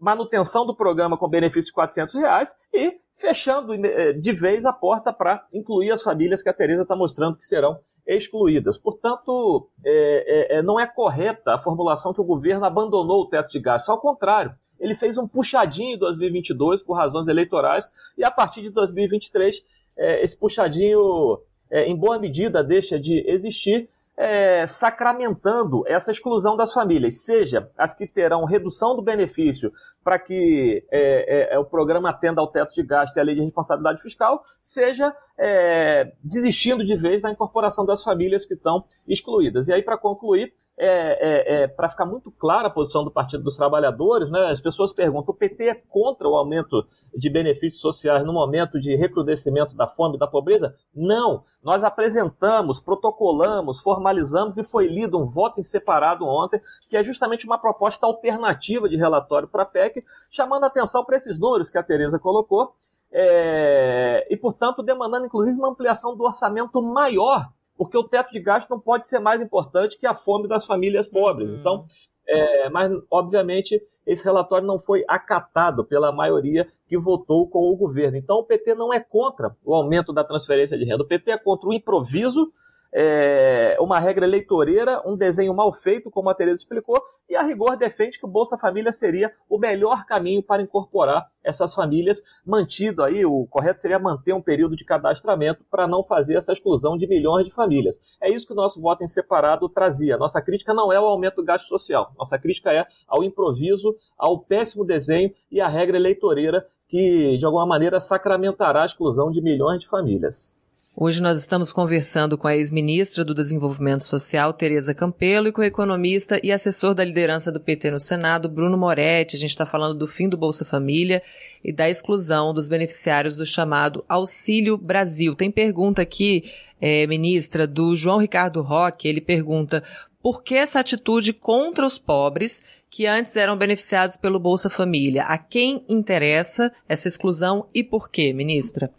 manutenção do programa com benefício de 400 reais e fechando é, de vez a porta para incluir as famílias que a Tereza está mostrando que serão excluídas. Portanto, é, é, é, não é correta a formulação que o governo abandonou o teto de gastos. Ao contrário, ele fez um puxadinho em 2022 por razões eleitorais e a partir de 2023 é, esse puxadinho, é, em boa medida, deixa de existir, é, sacramentando essa exclusão das famílias, seja as que terão redução do benefício para que é, é, é, o programa atenda ao teto de gasto e à lei de responsabilidade fiscal, seja é, desistindo de vez da incorporação das famílias que estão excluídas. E aí, para concluir, é, é, é para ficar muito clara a posição do Partido dos Trabalhadores, né, as pessoas perguntam: o PT é contra o aumento de benefícios sociais no momento de recrudescimento da fome e da pobreza? Não. Nós apresentamos, protocolamos, formalizamos e foi lido um voto em separado ontem, que é justamente uma proposta alternativa de relatório para a PEC, chamando atenção para esses números que a Tereza colocou. É, e, portanto, demandando inclusive uma ampliação do orçamento maior porque o teto de gasto não pode ser mais importante que a fome das famílias pobres. Uhum. Então, é, mas, obviamente, esse relatório não foi acatado pela maioria que votou com o governo. Então, o PT não é contra o aumento da transferência de renda. O PT é contra o improviso é, uma regra eleitoreira, um desenho mal feito, como a Tereza explicou, e a rigor defende que o Bolsa Família seria o melhor caminho para incorporar essas famílias, mantido aí, o correto seria manter um período de cadastramento para não fazer essa exclusão de milhões de famílias. É isso que o nosso voto em separado trazia. Nossa crítica não é o aumento do gasto social, nossa crítica é ao improviso, ao péssimo desenho e à regra eleitoreira que, de alguma maneira, sacramentará a exclusão de milhões de famílias. Hoje nós estamos conversando com a ex-ministra do Desenvolvimento Social, Tereza Campelo, e com o economista e assessor da liderança do PT no Senado, Bruno Moretti. A gente está falando do fim do Bolsa Família e da exclusão dos beneficiários do chamado Auxílio Brasil. Tem pergunta aqui, é, ministra, do João Ricardo Roque. Ele pergunta por que essa atitude contra os pobres que antes eram beneficiados pelo Bolsa Família? A quem interessa essa exclusão e por quê, ministra?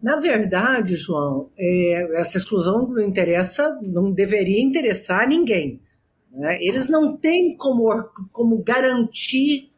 Na verdade, João, é, essa exclusão não interessa, não deveria interessar a ninguém. Né? Eles não têm como, como garantir,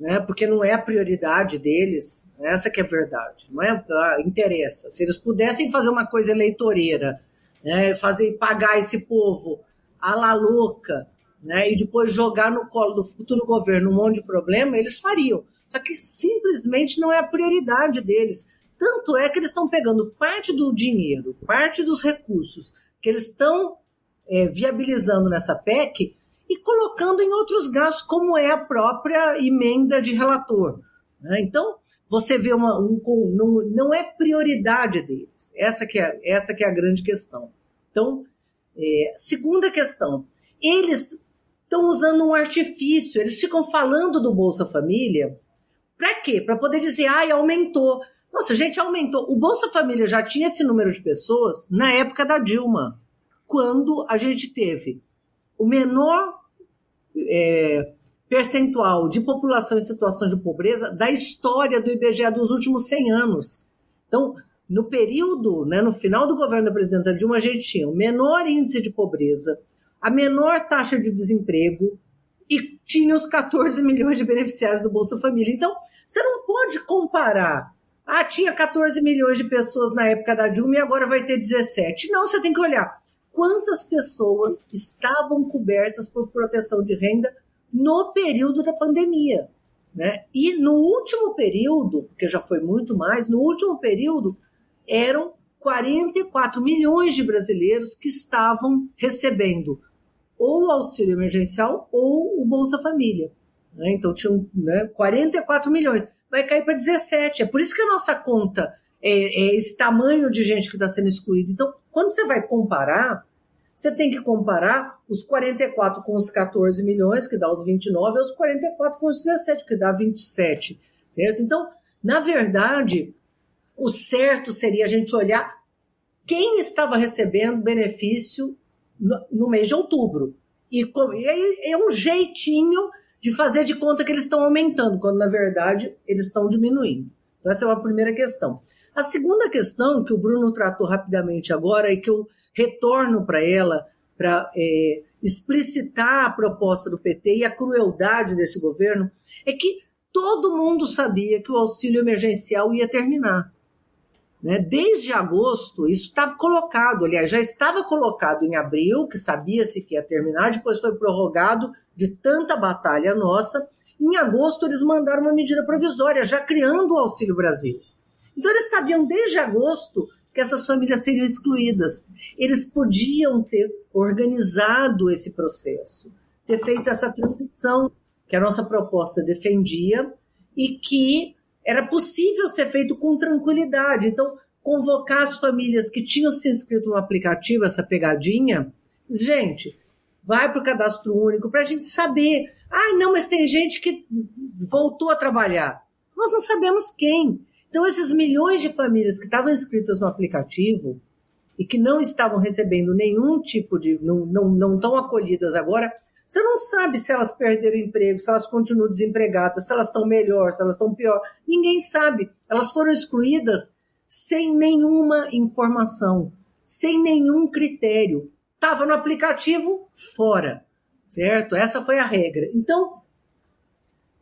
né? porque não é a prioridade deles, essa que é a verdade, não é? Interessa. Se eles pudessem fazer uma coisa eleitoreira, né? fazer pagar esse povo à la louca, né? e depois jogar no colo do futuro governo um monte de problema, eles fariam. Só que simplesmente não é a prioridade deles tanto é que eles estão pegando parte do dinheiro, parte dos recursos que eles estão é, viabilizando nessa PEC e colocando em outros gastos, como é a própria emenda de relator. Né? Então, você vê uma, um, não, não é prioridade deles. Essa que é, essa que é a grande questão. Então, é, segunda questão, eles estão usando um artifício, eles ficam falando do Bolsa Família, para quê? Para poder dizer, ai, aumentou. Nossa, gente, aumentou. O Bolsa Família já tinha esse número de pessoas na época da Dilma, quando a gente teve o menor é, percentual de população em situação de pobreza da história do IBGE dos últimos 100 anos. Então, no período, né, no final do governo da presidenta Dilma, a gente tinha o menor índice de pobreza, a menor taxa de desemprego e tinha os 14 milhões de beneficiários do Bolsa Família. Então, você não pode comparar ah, tinha 14 milhões de pessoas na época da Dilma e agora vai ter 17. Não, você tem que olhar quantas pessoas estavam cobertas por proteção de renda no período da pandemia. Né? E no último período, porque já foi muito mais, no último período eram 44 milhões de brasileiros que estavam recebendo ou auxílio emergencial ou o Bolsa Família. Né? Então tinham né, 44 milhões. Vai cair para 17. É por isso que a nossa conta é, é esse tamanho de gente que está sendo excluída. Então, quando você vai comparar, você tem que comparar os 44 com os 14 milhões, que dá os 29, e os 44 com os 17, que dá 27, certo? Então, na verdade, o certo seria a gente olhar quem estava recebendo benefício no, no mês de outubro. E, e aí é um jeitinho de fazer de conta que eles estão aumentando, quando na verdade eles estão diminuindo. Então, essa é uma primeira questão. A segunda questão que o Bruno tratou rapidamente agora e que eu retorno para ela para é, explicitar a proposta do PT e a crueldade desse governo é que todo mundo sabia que o auxílio emergencial ia terminar. Né? Desde agosto, isso estava colocado, aliás, já estava colocado em abril, que sabia-se que ia terminar, depois foi prorrogado de tanta batalha nossa. Em agosto, eles mandaram uma medida provisória, já criando o Auxílio Brasil. Então, eles sabiam desde agosto que essas famílias seriam excluídas. Eles podiam ter organizado esse processo, ter feito essa transição que a nossa proposta defendia e que era possível ser feito com tranquilidade. Então, convocar as famílias que tinham se inscrito no aplicativo, essa pegadinha, gente, vai para o cadastro único para a gente saber. Ah, não, mas tem gente que voltou a trabalhar. Nós não sabemos quem. Então, esses milhões de famílias que estavam inscritas no aplicativo e que não estavam recebendo nenhum tipo de. não, não, não estão acolhidas agora, você não sabe se elas perderam emprego, se elas continuam desempregadas, se elas estão melhor, se elas estão pior. Ninguém sabe. Elas foram excluídas sem nenhuma informação, sem nenhum critério. Estava no aplicativo, fora. Certo? Essa foi a regra. Então,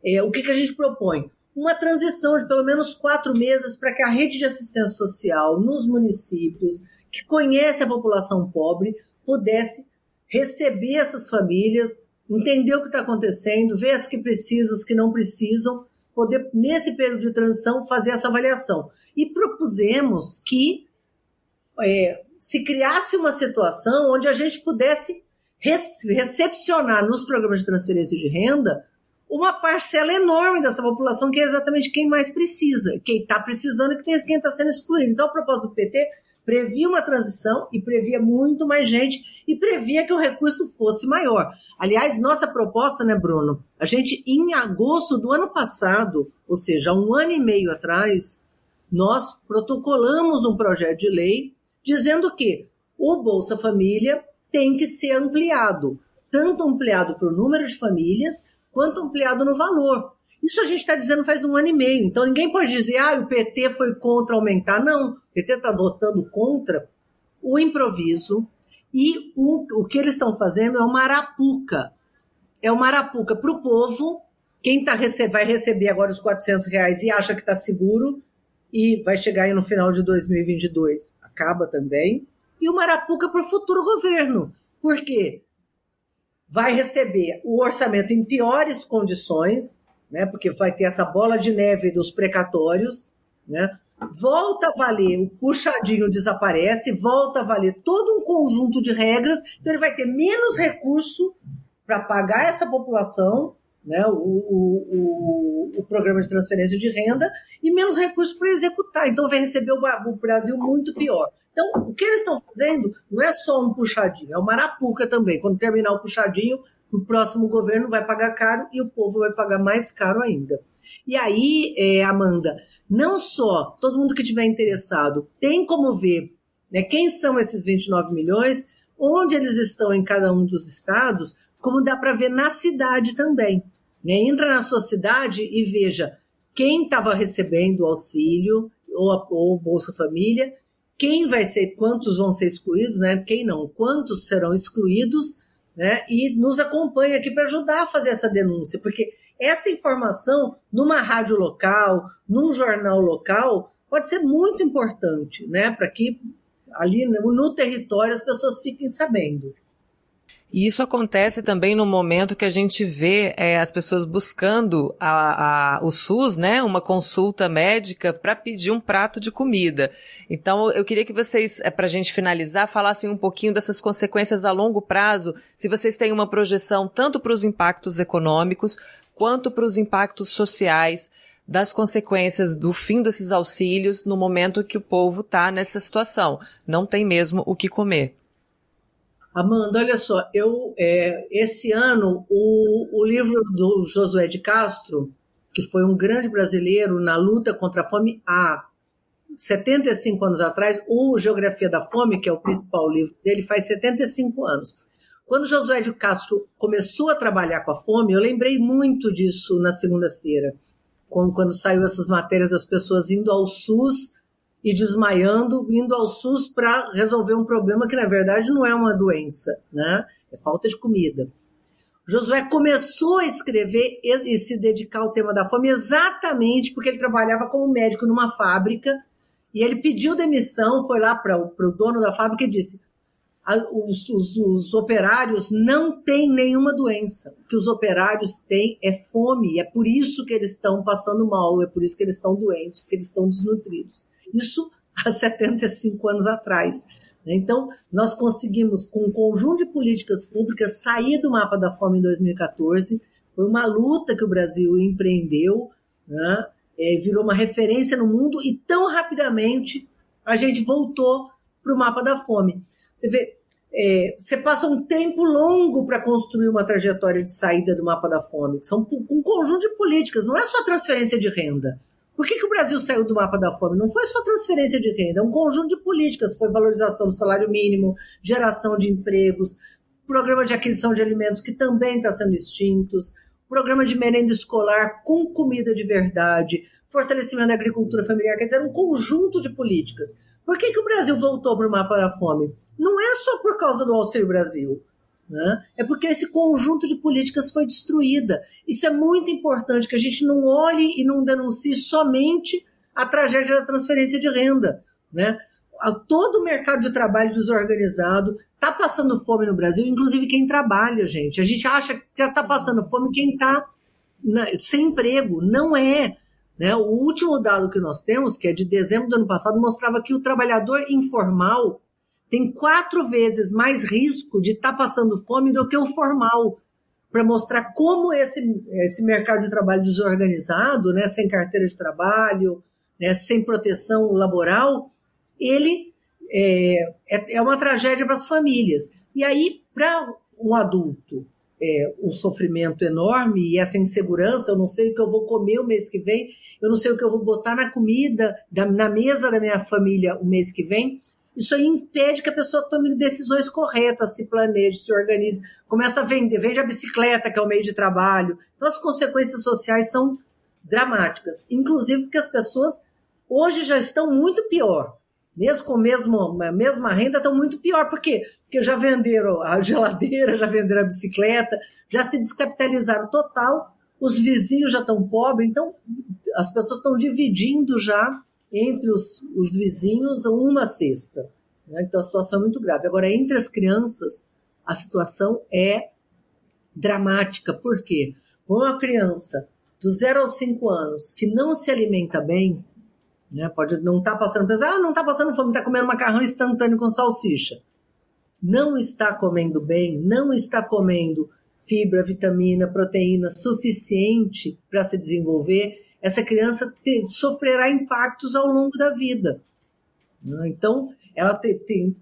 é, o que, que a gente propõe? uma transição de pelo menos quatro meses para que a rede de assistência social nos municípios, que conhece a população pobre, pudesse receber essas famílias, entender o que está acontecendo, ver as que precisam, as que não precisam, poder, nesse período de transição, fazer essa avaliação. E propusemos que é, se criasse uma situação onde a gente pudesse recepcionar nos programas de transferência de renda uma parcela enorme dessa população que é exatamente quem mais precisa, quem está precisando e quem está sendo excluído. Então, a proposta do PT previa uma transição e previa muito mais gente e previa que o recurso fosse maior. Aliás, nossa proposta, né, Bruno? A gente, em agosto do ano passado, ou seja, um ano e meio atrás, nós protocolamos um projeto de lei dizendo que o Bolsa Família tem que ser ampliado, tanto ampliado para o número de famílias, quanto ampliado no valor. Isso a gente está dizendo faz um ano e meio. Então ninguém pode dizer, ah, o PT foi contra aumentar. Não, o PT está votando contra o improviso e o, o que eles estão fazendo é uma arapuca. É uma arapuca para o povo. Quem tá rece vai receber agora os 400 reais e acha que está seguro e vai chegar aí no final de 2022. Acaba também. E uma arapuca para o futuro governo. Por quê? vai receber o orçamento em piores condições, né, porque vai ter essa bola de neve dos precatórios, né, volta a valer, o puxadinho desaparece, volta a valer todo um conjunto de regras, então ele vai ter menos recurso para pagar essa população, né, o, o, o, o, programa de transferência de renda, e menos recursos para executar. Então vai receber o, o Brasil muito pior. Então, o que eles estão fazendo não é só um puxadinho, é uma arapuca também. Quando terminar o puxadinho, o próximo governo vai pagar caro e o povo vai pagar mais caro ainda. E aí, é, Amanda, não só todo mundo que tiver interessado tem como ver né, quem são esses 29 milhões, onde eles estão em cada um dos estados, como dá para ver na cidade também. Né? Entra na sua cidade e veja quem estava recebendo o auxílio ou, ou Bolsa Família quem vai ser, quantos vão ser excluídos, né? Quem não, quantos serão excluídos, né? E nos acompanha aqui para ajudar a fazer essa denúncia, porque essa informação numa rádio local, num jornal local, pode ser muito importante, né? Para que ali no território as pessoas fiquem sabendo. E isso acontece também no momento que a gente vê é, as pessoas buscando a, a, o SUS, né, uma consulta médica para pedir um prato de comida. Então, eu queria que vocês, é, para a gente finalizar, falassem um pouquinho dessas consequências a longo prazo, se vocês têm uma projeção tanto para os impactos econômicos quanto para os impactos sociais das consequências do fim desses auxílios no momento que o povo está nessa situação. Não tem mesmo o que comer. Amanda, olha só, eu é, esse ano o, o livro do Josué de Castro, que foi um grande brasileiro na luta contra a fome há 75 anos atrás, o Geografia da Fome, que é o principal livro dele, faz 75 anos. Quando Josué de Castro começou a trabalhar com a fome, eu lembrei muito disso na segunda-feira, quando, quando saiu essas matérias das pessoas indo ao SUS e desmaiando, indo ao SUS para resolver um problema que na verdade não é uma doença, né? É falta de comida. Josué começou a escrever e se dedicar ao tema da fome exatamente porque ele trabalhava como médico numa fábrica e ele pediu demissão, foi lá para o dono da fábrica e disse: os, os, os, operários não têm nenhuma doença. O que os operários têm é fome, e é por isso que eles estão passando mal, é por isso que eles estão doentes, porque eles estão desnutridos. Isso há 75 anos atrás. Né? Então, nós conseguimos, com um conjunto de políticas públicas, sair do mapa da fome em 2014. Foi uma luta que o Brasil empreendeu, né? é, virou uma referência no mundo e tão rapidamente a gente voltou para o mapa da fome. Você vê, é, você passa um tempo longo para construir uma trajetória de saída do mapa da fome, que são um conjunto de políticas, não é só transferência de renda. Por que, que o Brasil saiu do mapa da fome? Não foi só transferência de renda, é um conjunto de políticas. Foi valorização do salário mínimo, geração de empregos, programa de aquisição de alimentos que também está sendo extintos, programa de merenda escolar com comida de verdade, fortalecimento da agricultura familiar, quer dizer, um conjunto de políticas. Por que, que o Brasil voltou para o mapa da fome? Não é só por causa do Auxílio Brasil. Né? É porque esse conjunto de políticas foi destruída. Isso é muito importante, que a gente não olhe e não denuncie somente a tragédia da transferência de renda. Né? Todo o mercado de trabalho desorganizado está passando fome no Brasil, inclusive quem trabalha, gente. A gente acha que está passando fome quem está sem emprego. Não é. Né? O último dado que nós temos, que é de dezembro do ano passado, mostrava que o trabalhador informal tem quatro vezes mais risco de estar tá passando fome do que o formal, para mostrar como esse, esse mercado de trabalho desorganizado, né, sem carteira de trabalho, né, sem proteção laboral, ele é, é, é uma tragédia para as famílias. E aí, para um adulto, é, um sofrimento enorme e essa insegurança, eu não sei o que eu vou comer o mês que vem, eu não sei o que eu vou botar na comida, da, na mesa da minha família o mês que vem, isso aí impede que a pessoa tome decisões corretas, se planeje, se organize, começa a vender, vende a bicicleta, que é o meio de trabalho. Então, as consequências sociais são dramáticas, inclusive porque as pessoas hoje já estão muito pior. Mesmo com mesmo, a mesma renda, estão muito pior. Por quê? Porque já venderam a geladeira, já venderam a bicicleta, já se descapitalizaram total, os vizinhos já estão pobres, então as pessoas estão dividindo já entre os, os vizinhos uma cesta. Né? Então a situação é muito grave. Agora, entre as crianças, a situação é dramática. Por quê? Uma criança do 0 aos 5 anos que não se alimenta bem, né? pode não estar tá passando, ah, não está passando fome, está comendo macarrão instantâneo com salsicha. Não está comendo bem, não está comendo fibra, vitamina, proteína suficiente para se desenvolver essa criança te, sofrerá impactos ao longo da vida. Né? Então, ela tem,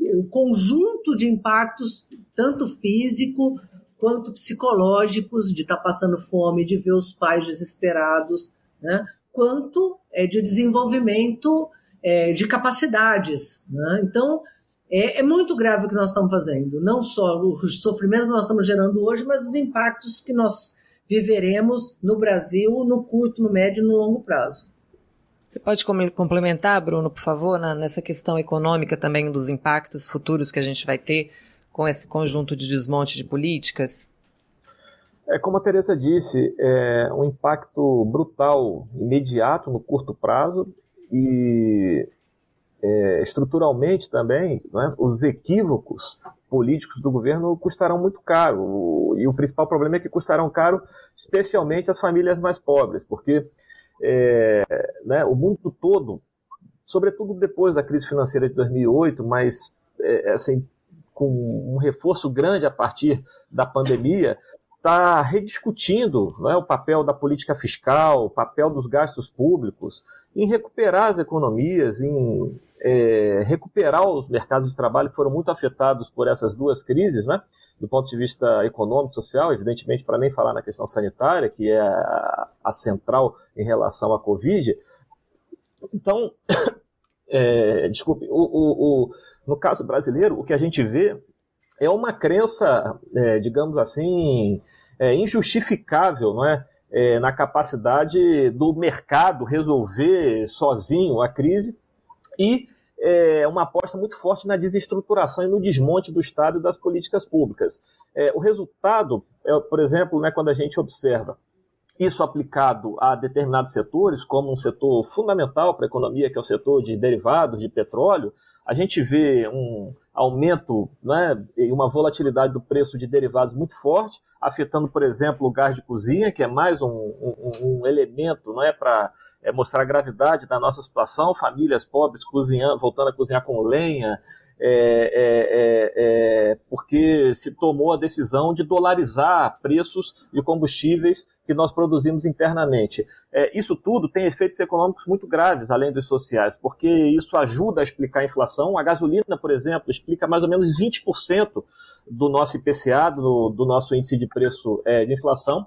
um conjunto de impactos, tanto físico quanto psicológicos, de estar tá passando fome, de ver os pais desesperados, né? quanto é, de desenvolvimento é, de capacidades. Né? Então, é, é, muito grave o que nós estamos fazendo. Não só o sofrimento que nós estamos gerando hoje, mas os impactos que nós viveremos no Brasil no curto, no médio e no longo prazo. Você pode complementar, Bruno, por favor, na, nessa questão econômica também dos impactos futuros que a gente vai ter com esse conjunto de desmonte de políticas? É como a Teresa disse, é um impacto brutal, imediato no curto prazo e é, estruturalmente também, né, os equívocos políticos do governo custarão muito caro. E o principal problema é que custarão caro, especialmente as famílias mais pobres, porque é, né, o mundo todo, sobretudo depois da crise financeira de 2008, mas é, assim, com um reforço grande a partir da pandemia, está rediscutindo né, o papel da política fiscal, o papel dos gastos públicos, em recuperar as economias, em é, recuperar os mercados de trabalho que foram muito afetados por essas duas crises, né? do ponto de vista econômico, social, evidentemente, para nem falar na questão sanitária, que é a, a central em relação à Covid. Então, <coughs> é, desculpe, o, o, o, no caso brasileiro, o que a gente vê é uma crença, é, digamos assim, é, injustificável, não é? é? na capacidade do mercado resolver sozinho a crise e é, uma aposta muito forte na desestruturação e no desmonte do Estado e das políticas públicas. É, o resultado, é, por exemplo, né, quando a gente observa isso aplicado a determinados setores, como um setor fundamental para a economia, que é o setor de derivados de petróleo, a gente vê um aumento né, e uma volatilidade do preço de derivados muito forte, afetando, por exemplo, o gás de cozinha, que é mais um, um, um elemento não é, para é, mostrar a gravidade da nossa situação, famílias pobres cozinhando, voltando a cozinhar com lenha, é, é, é, é, porque se tomou a decisão de dolarizar preços de combustíveis que nós produzimos internamente. É, isso tudo tem efeitos econômicos muito graves, além dos sociais, porque isso ajuda a explicar a inflação. A gasolina, por exemplo, explica mais ou menos 20% do nosso IPCA, do, do, nosso índice de preço é, de inflação.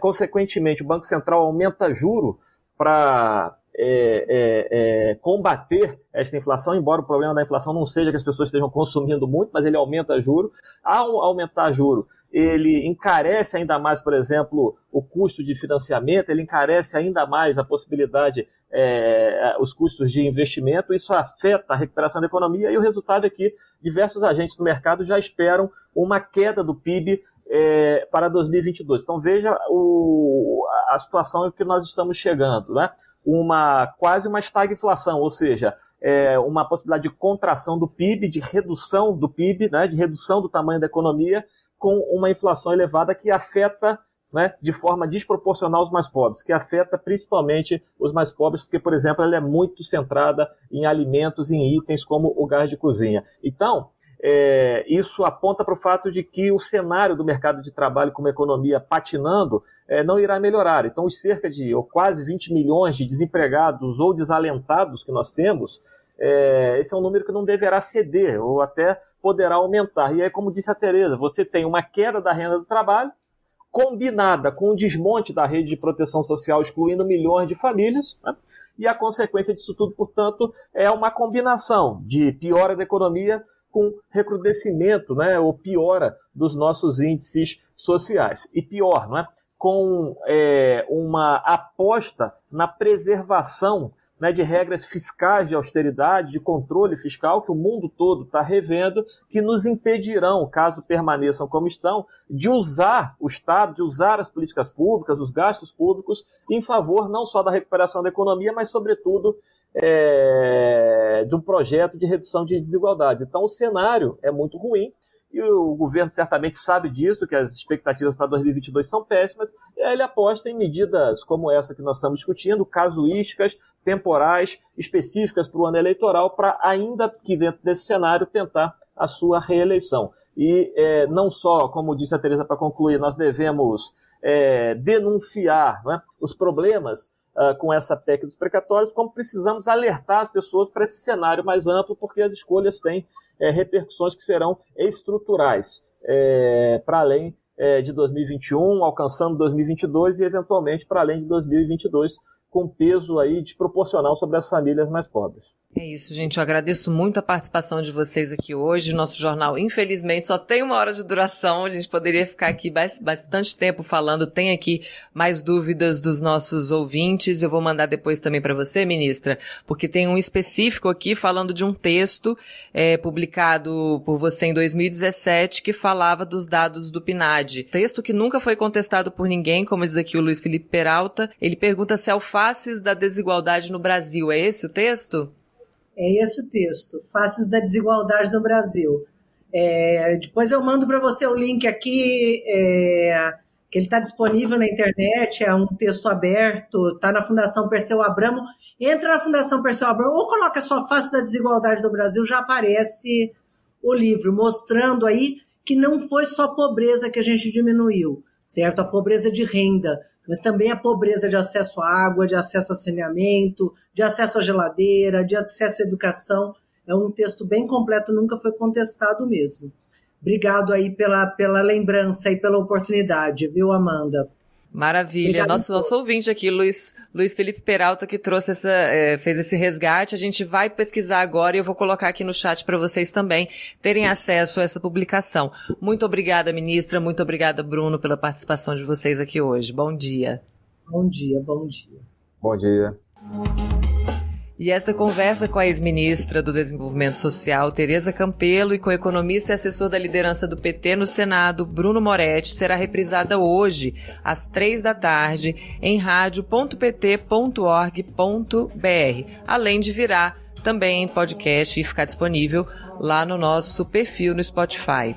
consequentemente, o Banco Central aumenta juro para é, é, é, combater esta inflação, embora o problema da inflação não seja que as pessoas estejam consumindo muito, mas ele aumenta juro. Ao aumentar juro, ele encarece ainda mais, por exemplo, o custo de financiamento, ele encarece ainda mais a possibilidade, é, os custos de investimento, isso afeta a recuperação da economia e o resultado é que diversos agentes do mercado já esperam uma queda do PIB é, para 2022. Então veja o, a situação em que nós estamos chegando, né? Uma quase uma estagflação, ou seja, é, uma possibilidade de contração do PIB, de redução do PIB, né, de redução do tamanho da economia, com uma inflação elevada que afeta né, de forma desproporcional os mais pobres, que afeta principalmente os mais pobres, porque, por exemplo, ela é muito centrada em alimentos, em itens como o gás de cozinha. Então, é, isso aponta para o fato de que o cenário do mercado de trabalho com uma economia patinando é, não irá melhorar. Então, os cerca de ou quase 20 milhões de desempregados ou desalentados que nós temos, é, esse é um número que não deverá ceder ou até poderá aumentar. E aí, como disse a Tereza, você tem uma queda da renda do trabalho combinada com o desmonte da rede de proteção social, excluindo milhões de famílias, né? e a consequência disso tudo, portanto, é uma combinação de piora da economia com recrudescimento, né, ou piora dos nossos índices sociais. E pior, não é? com é, uma aposta na preservação né, de regras fiscais de austeridade, de controle fiscal, que o mundo todo está revendo, que nos impedirão, caso permaneçam como estão, de usar o Estado, de usar as políticas públicas, os gastos públicos, em favor não só da recuperação da economia, mas, sobretudo, é, de um projeto de redução de desigualdade. Então, o cenário é muito ruim e o governo certamente sabe disso, que as expectativas para 2022 são péssimas, e ele aposta em medidas como essa que nós estamos discutindo, casuísticas, temporais, específicas para o ano eleitoral, para ainda que dentro desse cenário tentar a sua reeleição. E é, não só, como disse a Teresa para concluir, nós devemos é, denunciar né, os problemas uh, com essa PEC dos precatórios, como precisamos alertar as pessoas para esse cenário mais amplo, porque as escolhas têm é, repercussões que serão estruturais é, para além é, de 2021, alcançando 2022 e eventualmente para além de 2022, com peso aí desproporcional sobre as famílias mais pobres. É isso, gente. Eu agradeço muito a participação de vocês aqui hoje. Nosso jornal, infelizmente, só tem uma hora de duração. A gente poderia ficar aqui bastante tempo falando. Tem aqui mais dúvidas dos nossos ouvintes. Eu vou mandar depois também para você, ministra, porque tem um específico aqui falando de um texto é, publicado por você em 2017 que falava dos dados do PNAD. Texto que nunca foi contestado por ninguém, como diz aqui o Luiz Felipe Peralta. Ele pergunta se é o faces da desigualdade no Brasil. É esse o texto? É esse o texto, Faces da Desigualdade no Brasil. É, depois eu mando para você o link aqui, é, que ele está disponível na internet, é um texto aberto, está na Fundação Perseu Abramo. Entra na Fundação Perseu Abramo ou coloca só Face da Desigualdade do Brasil, já aparece o livro, mostrando aí que não foi só pobreza que a gente diminuiu, certo? A pobreza de renda, mas também a pobreza de acesso à água, de acesso a saneamento, de acesso à geladeira, de acesso à educação. É um texto bem completo, nunca foi contestado mesmo. Obrigado aí pela, pela lembrança e pela oportunidade, viu, Amanda? Maravilha. Nosso, nosso ouvinte aqui, Luiz, Luiz Felipe Peralta, que trouxe essa, é, fez esse resgate. A gente vai pesquisar agora e eu vou colocar aqui no chat para vocês também terem acesso a essa publicação. Muito obrigada, ministra. Muito obrigada, Bruno, pela participação de vocês aqui hoje. Bom dia. Bom dia, bom dia. Bom dia. E esta conversa com a ex-ministra do Desenvolvimento Social, Tereza Campelo, e com o economista e assessor da liderança do PT no Senado, Bruno Moretti, será reprisada hoje, às três da tarde, em rádio.pt.org.br, além de virar também em podcast e ficar disponível lá no nosso perfil no Spotify.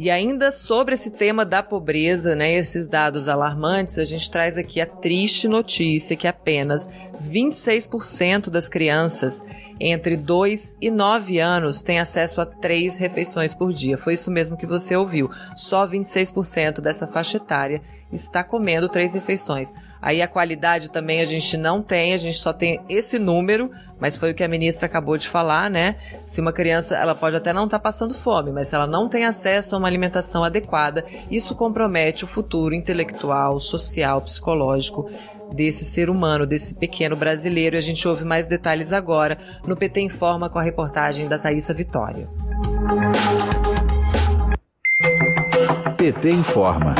E ainda sobre esse tema da pobreza, né, esses dados alarmantes, a gente traz aqui a triste notícia que apenas 26% das crianças entre 2 e 9 anos têm acesso a três refeições por dia. Foi isso mesmo que você ouviu. Só 26% dessa faixa etária está comendo três refeições. Aí a qualidade também a gente não tem, a gente só tem esse número, mas foi o que a ministra acabou de falar, né? Se uma criança, ela pode até não estar tá passando fome, mas se ela não tem acesso a uma alimentação adequada, isso compromete o futuro intelectual, social, psicológico desse ser humano, desse pequeno brasileiro. E a gente ouve mais detalhes agora no PT Informa com a reportagem da Thaisa Vitória. PT Informa.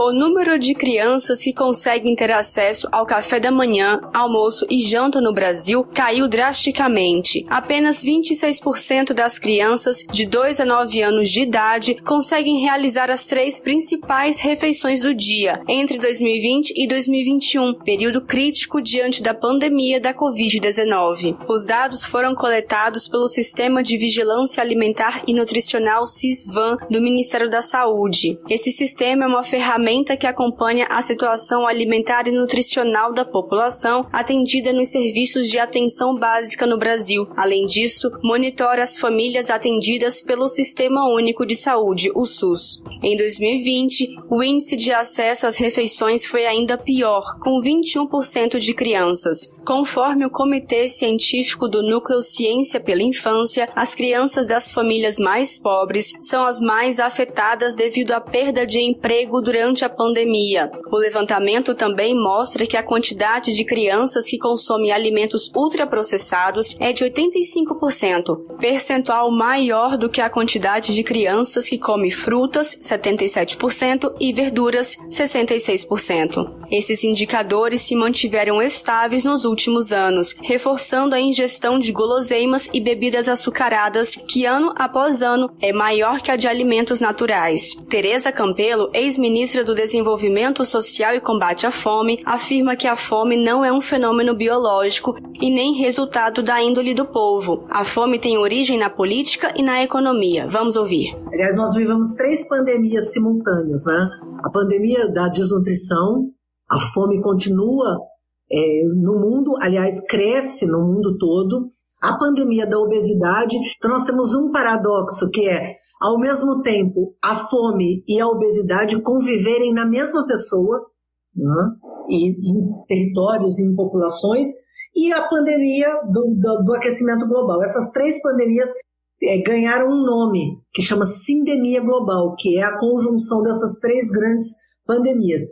O número de crianças que conseguem ter acesso ao café da manhã, almoço e janta no Brasil caiu drasticamente. Apenas 26% das crianças de 2 a 9 anos de idade conseguem realizar as três principais refeições do dia entre 2020 e 2021, período crítico diante da pandemia da Covid-19. Os dados foram coletados pelo Sistema de Vigilância Alimentar e Nutricional SISVAN do Ministério da Saúde. Esse sistema é uma ferramenta ferramenta que acompanha a situação alimentar e nutricional da população atendida nos serviços de atenção básica no Brasil. Além disso, monitora as famílias atendidas pelo Sistema Único de Saúde, o SUS. Em 2020, o índice de acesso às refeições foi ainda pior, com 21% de crianças. Conforme o Comitê Científico do Núcleo Ciência pela Infância, as crianças das famílias mais pobres são as mais afetadas devido à perda de emprego durante a pandemia. O levantamento também mostra que a quantidade de crianças que consomem alimentos ultraprocessados é de 85%, percentual maior do que a quantidade de crianças que comem frutas, 77%, e verduras, 66%. Esses indicadores se mantiveram estáveis nos últimos anos, reforçando a ingestão de guloseimas e bebidas açucaradas, que ano após ano é maior que a de alimentos naturais. Tereza Campelo, ex-ministra do Desenvolvimento Social e Combate à Fome afirma que a fome não é um fenômeno biológico e nem resultado da índole do povo. A fome tem origem na política e na economia. Vamos ouvir. Aliás, nós vivemos três pandemias simultâneas, né? A pandemia da desnutrição, a fome continua é, no mundo, aliás, cresce no mundo todo. A pandemia da obesidade. Então, nós temos um paradoxo que é ao mesmo tempo, a fome e a obesidade conviverem na mesma pessoa, né? e em territórios, em populações, e a pandemia do, do, do aquecimento global. Essas três pandemias é, ganharam um nome que chama sindemia global, que é a conjunção dessas três grandes pandemias.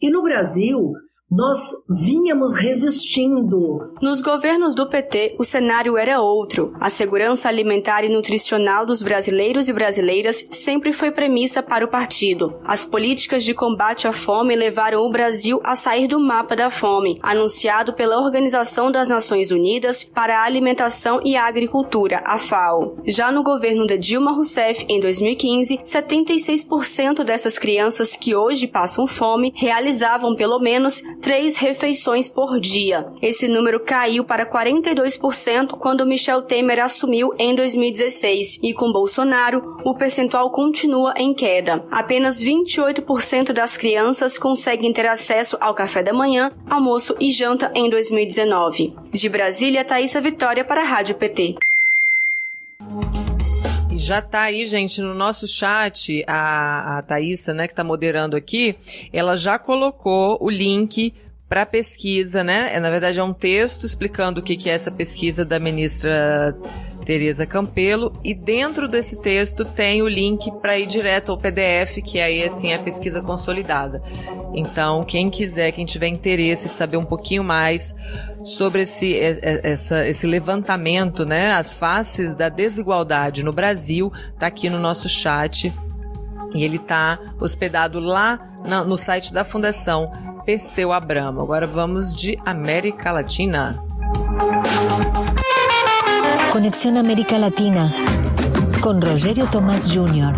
E no Brasil, nós vínhamos resistindo. Nos governos do PT, o cenário era outro. A segurança alimentar e nutricional dos brasileiros e brasileiras sempre foi premissa para o partido. As políticas de combate à fome levaram o Brasil a sair do mapa da fome, anunciado pela Organização das Nações Unidas para a Alimentação e a Agricultura, a FAO. Já no governo de Dilma Rousseff, em 2015, 76% dessas crianças que hoje passam fome realizavam pelo menos três refeições por dia. Esse número caiu para 42% quando Michel Temer assumiu em 2016 e com Bolsonaro o percentual continua em queda. Apenas 28% das crianças conseguem ter acesso ao café da manhã, almoço e janta em 2019. De Brasília, Thaisa Vitória para a Rádio PT Já tá aí, gente, no nosso chat, a, a Thaísa, né, que tá moderando aqui, ela já colocou o link para pesquisa, né? É, na verdade, é um texto explicando o que, que é essa pesquisa da ministra Tereza Campelo, e dentro desse texto tem o link para ir direto ao PDF, que aí assim é a pesquisa consolidada. Então, quem quiser, quem tiver interesse de saber um pouquinho mais sobre esse, essa, esse levantamento, né, as faces da desigualdade no Brasil, tá aqui no nosso chat. E ele está hospedado lá no site da Fundação Perseu Abramo. Agora vamos de América Latina. Conexão América Latina com Rogério Tomás Júnior.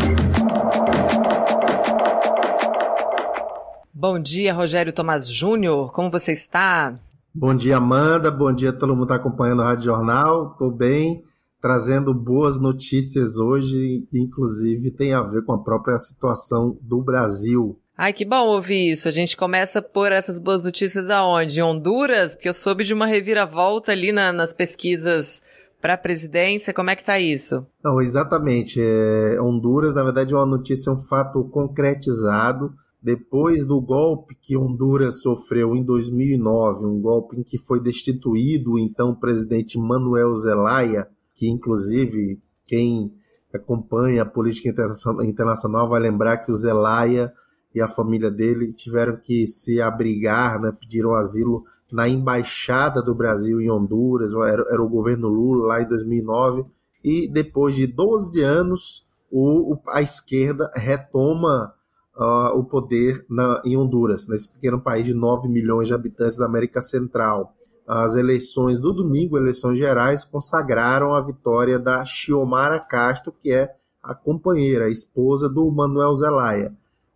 Bom dia, Rogério Tomás Júnior. Como você está? Bom dia, Amanda. Bom dia, todo mundo está acompanhando o Rádio Jornal. Estou bem, trazendo boas notícias hoje, inclusive tem a ver com a própria situação do Brasil. Ai, que bom ouvir isso. A gente começa por essas boas notícias aonde? Em Honduras? Porque eu soube de uma reviravolta ali na, nas pesquisas para a presidência. Como é que está isso? Não, exatamente. É, Honduras, na verdade, é uma notícia, um fato concretizado. Depois do golpe que Honduras sofreu em 2009, um golpe em que foi destituído o então presidente Manuel Zelaya, que inclusive quem acompanha a política internacional vai lembrar que o Zelaya e a família dele tiveram que se abrigar, né, pediram asilo na embaixada do Brasil em Honduras, era, era o governo Lula lá em 2009, e depois de 12 anos o, o a esquerda retoma uh, o poder na, em Honduras, nesse pequeno país de 9 milhões de habitantes da América Central. As eleições do domingo, eleições gerais, consagraram a vitória da Xiomara Castro, que é a companheira, a esposa do Manuel Zelaya.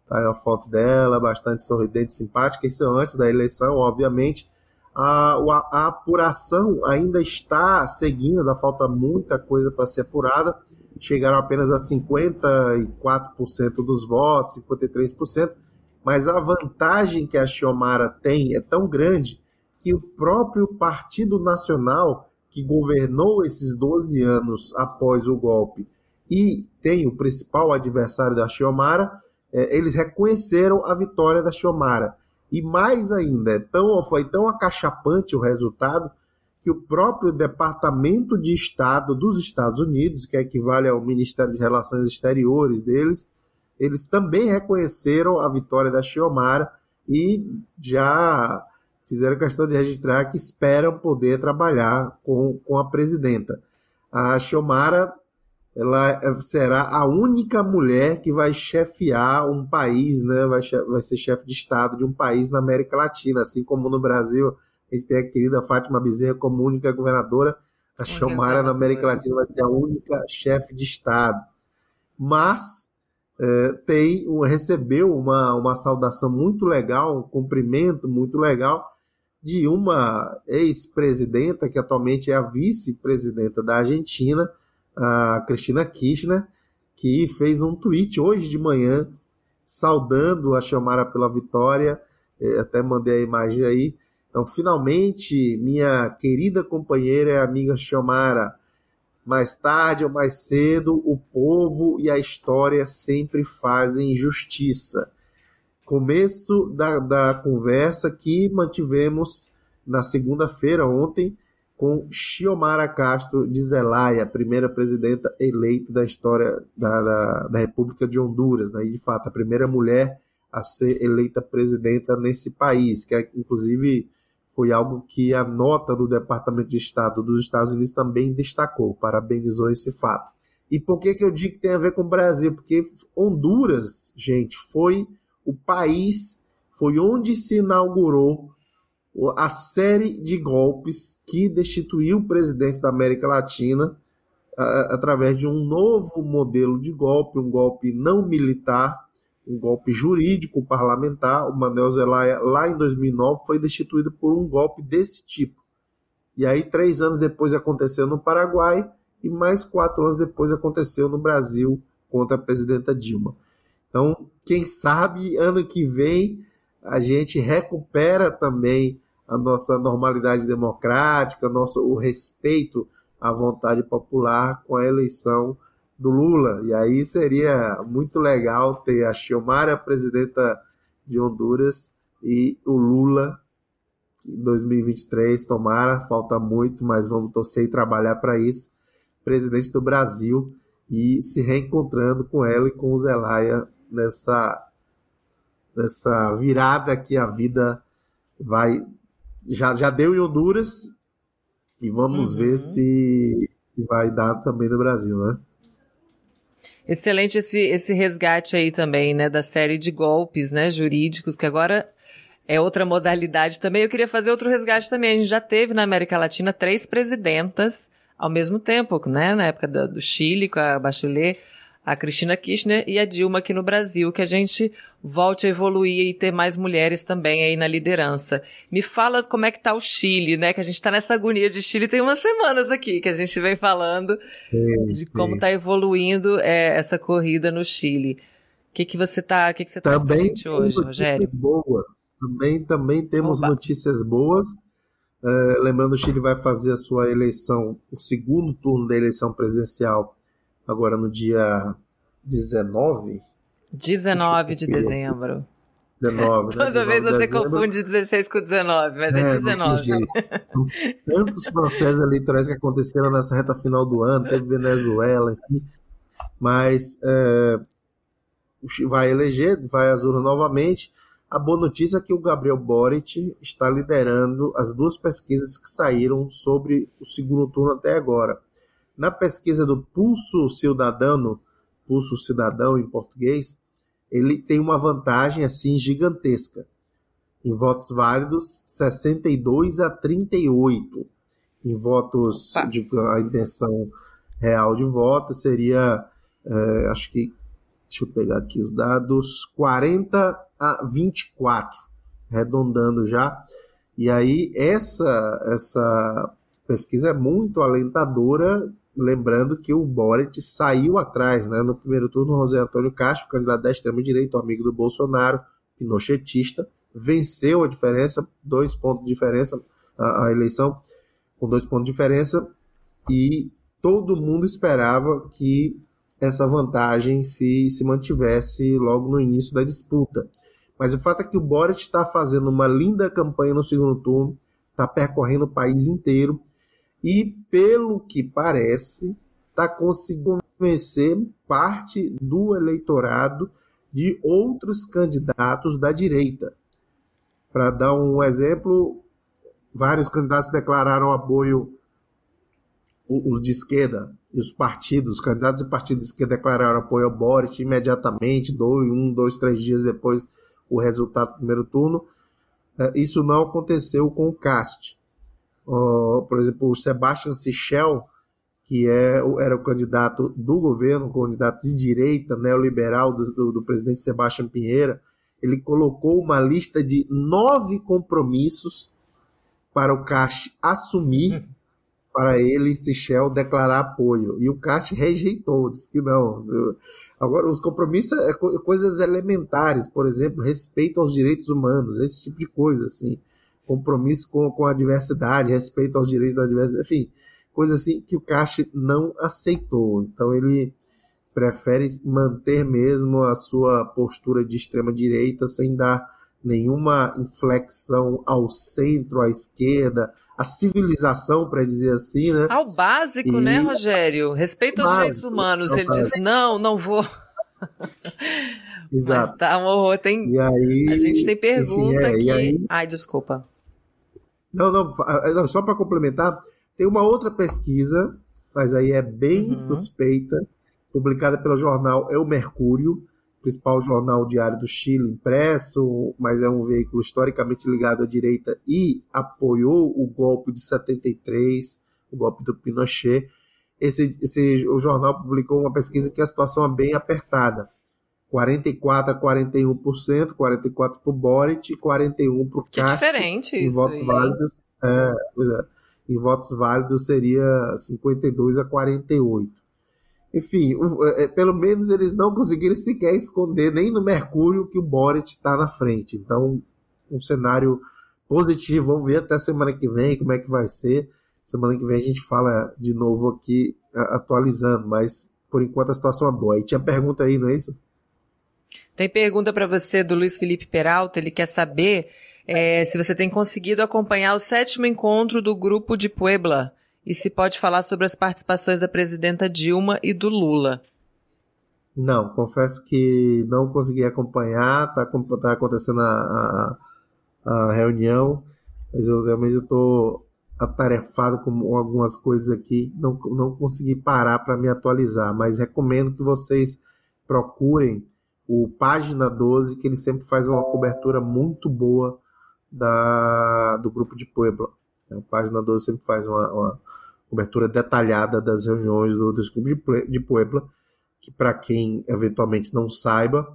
Tá aí a foto dela, bastante sorridente, simpática. Isso antes da eleição, obviamente a, a, apuração ainda está seguindo, ainda falta muita coisa para ser apurada. Chegaram apenas a 54% dos votos, 53%, mas a vantagem que a Xiomara tem é tão grande que o próprio Partido Nacional, que governou esses 12 anos após o golpe e tem o principal adversário da Xiomara, é, eles reconheceram a vitória da Xiomara. E mais ainda, é tão, foi tão acachapante o resultado que o próprio Departamento de Estado dos Estados Unidos, que equivale ao Ministério de Relações Exteriores deles, eles também reconheceram a vitória da Xiomara e já fizeram questão de registrar que esperam poder trabalhar com, com a presidenta. A Xiomara ela será a única mulher que vai chefiar um país, né? vai, vai ser chefe de Estado de um país na América Latina, assim como no Brasil a gente tem a querida Fátima Bezerra como única governadora, a Xiomara na América Latina vai ser a única chefe de Estado. Mas é, tem recebeu uma, uma saudação muito legal, um cumprimento muito legal de uma ex-presidenta, que atualmente é a vice-presidenta da Argentina, a Cristina Kirchner, que fez um tweet hoje de manhã saudando a Chamara pela vitória. É, até mandei a imagem aí. Então, finalmente, minha querida companheira e amiga Chamara, mais tarde ou mais cedo, o povo e a história sempre fazem justiça. Começo da, da conversa que mantivemos na segunda-feira, ontem, com Xiomara Castro de Zelaya, primeira presidenta eleita da história da, da, da República de Honduras, né? e de fato a primeira mulher a ser eleita presidenta nesse país, que é, inclusive foi algo que a nota do Departamento de Estado dos Estados Unidos também destacou, parabenizou esse fato. E por que, que eu digo que tem a ver com o Brasil? Porque Honduras, gente, foi o país, foi onde se inaugurou a série de golpes que destituiu o presidente da América Latina através de um novo modelo de golpe, um golpe não militar, um golpe jurídico parlamentar. O Manuel Zelaya, lá em 2009, foi destituído por um golpe desse tipo. E aí, três anos depois, aconteceu no Paraguai e mais quatro anos depois aconteceu no Brasil contra a presidenta Dilma. Então, quem sabe ano que vem a gente recupera também a nossa normalidade democrática, nosso, o respeito à vontade popular com a eleição do Lula. E aí seria muito legal ter a Xiomara, presidenta de Honduras, e o Lula em 2023. Tomara, falta muito, mas vamos torcer e trabalhar para isso. Presidente do Brasil e se reencontrando com ela e com o Zelaya nessa, nessa virada que a vida vai. Já, já deu em Honduras e vamos uhum. ver se, se vai dar também no Brasil, né? Excelente esse, esse resgate aí também, né, da série de golpes, né, jurídicos, que agora é outra modalidade também. Eu queria fazer outro resgate também. A gente já teve na América Latina três presidentas ao mesmo tempo, né, na época do, do Chile, com a Bachelet, a Cristina Kirchner e a Dilma aqui no Brasil, que a gente volte a evoluir e ter mais mulheres também aí na liderança. Me fala como é que tá o Chile, né? Que a gente tá nessa agonia de Chile tem umas semanas aqui que a gente vem falando sim, de como sim. tá evoluindo é, essa corrida no Chile. O que que você tá, o que que você traz pra gente hoje, Rogério? Boas. Também também temos Oba. notícias boas. Uh, lembrando, o Chile vai fazer a sua eleição, o segundo turno da eleição presidencial, agora no dia 19, 19 de dezembro. 19, né? <laughs> Toda vez você dezembro. confunde 16 com 19, mas é, é 19. São tantos processos eleitorais que aconteceram nessa reta final do ano, teve Venezuela, enfim. Mas é, vai eleger, vai às urnas novamente. A boa notícia é que o Gabriel Boric está liderando as duas pesquisas que saíram sobre o segundo turno até agora. Na pesquisa do Pulso Cidadano, Pulso Cidadão em português, ele tem uma vantagem assim gigantesca. Em votos válidos, 62 a 38. Em votos Opa. de a intenção real de voto seria, é, acho que, deixa eu pegar aqui os dados, 40 a 24, arredondando já. E aí essa essa pesquisa é muito alentadora lembrando que o Boric saiu atrás, né? No primeiro turno, José Antônio Castro, candidato da extrema-direita, amigo do Bolsonaro, pinochetista, venceu a diferença, dois pontos de diferença, a, a eleição, com dois pontos de diferença, e todo mundo esperava que essa vantagem se, se mantivesse logo no início da disputa. Mas o fato é que o Boric está fazendo uma linda campanha no segundo turno, está percorrendo o país inteiro, e, pelo que parece, está conseguindo convencer parte do eleitorado de outros candidatos da direita. Para dar um exemplo, vários candidatos declararam apoio os de esquerda e os partidos, os candidatos e partidos de esquerda declararam apoio ao Boric imediatamente, dois, um, dois, três dias depois o resultado do primeiro turno. É, isso não aconteceu com o Cast por exemplo, o Sebastian Sichel, que é, era o candidato do governo, o candidato de direita neoliberal do, do, do presidente Sebastião Pinheira, ele colocou uma lista de nove compromissos para o Cash assumir, <laughs> para ele, Sichel, declarar apoio. E o Cash rejeitou, disse que não. Agora, os compromissos é coisas elementares, por exemplo, respeito aos direitos humanos, esse tipo de coisa, assim compromisso com, com a diversidade, respeito aos direitos da diversidade, enfim, coisa assim que o Cash não aceitou. Então ele prefere manter mesmo a sua postura de extrema direita sem dar nenhuma inflexão ao centro, à esquerda, a civilização, para dizer assim, né? Ao básico, e... né, Rogério? Respeito aos direitos humanos. Ele diz, não, não vou. <laughs> Exato. Mas tá um horror. Tem... Aí, a gente tem pergunta enfim, é, aqui. Aí... Ai, desculpa. Não, não, não só para complementar, tem uma outra pesquisa, mas aí é bem uhum. suspeita, publicada pelo jornal El Mercúrio, principal jornal diário do Chile, impresso, mas é um veículo historicamente ligado à direita e apoiou o golpe de 73, o golpe do Pinochet. Esse, esse, o jornal publicou uma pesquisa que a situação é bem apertada. 44 a 41%, 44 para o Boric e 41 para o Castro. Que diferente em isso. Votos válidos, é, é, em votos válidos seria 52 a 48. Enfim, é, pelo menos eles não conseguiram sequer esconder nem no Mercúrio que o Boric está na frente. Então, um cenário positivo. Vamos ver até semana que vem como é que vai ser. Semana que vem a gente fala de novo aqui atualizando, mas por enquanto a situação é boa. E tinha pergunta aí, não é isso? Tem pergunta para você do Luiz Felipe Peralta. Ele quer saber é, se você tem conseguido acompanhar o sétimo encontro do Grupo de Puebla e se pode falar sobre as participações da presidenta Dilma e do Lula. Não, confesso que não consegui acompanhar. Está tá acontecendo a, a, a, reunião, mas eu realmente estou atarefado com algumas coisas aqui. Não, não consegui parar para me atualizar, mas recomendo que vocês procurem o Página 12, que ele sempre faz uma cobertura muito boa da, do grupo de Puebla. A Página 12 sempre faz uma, uma cobertura detalhada das reuniões do, do grupo de Puebla, que para quem eventualmente não saiba,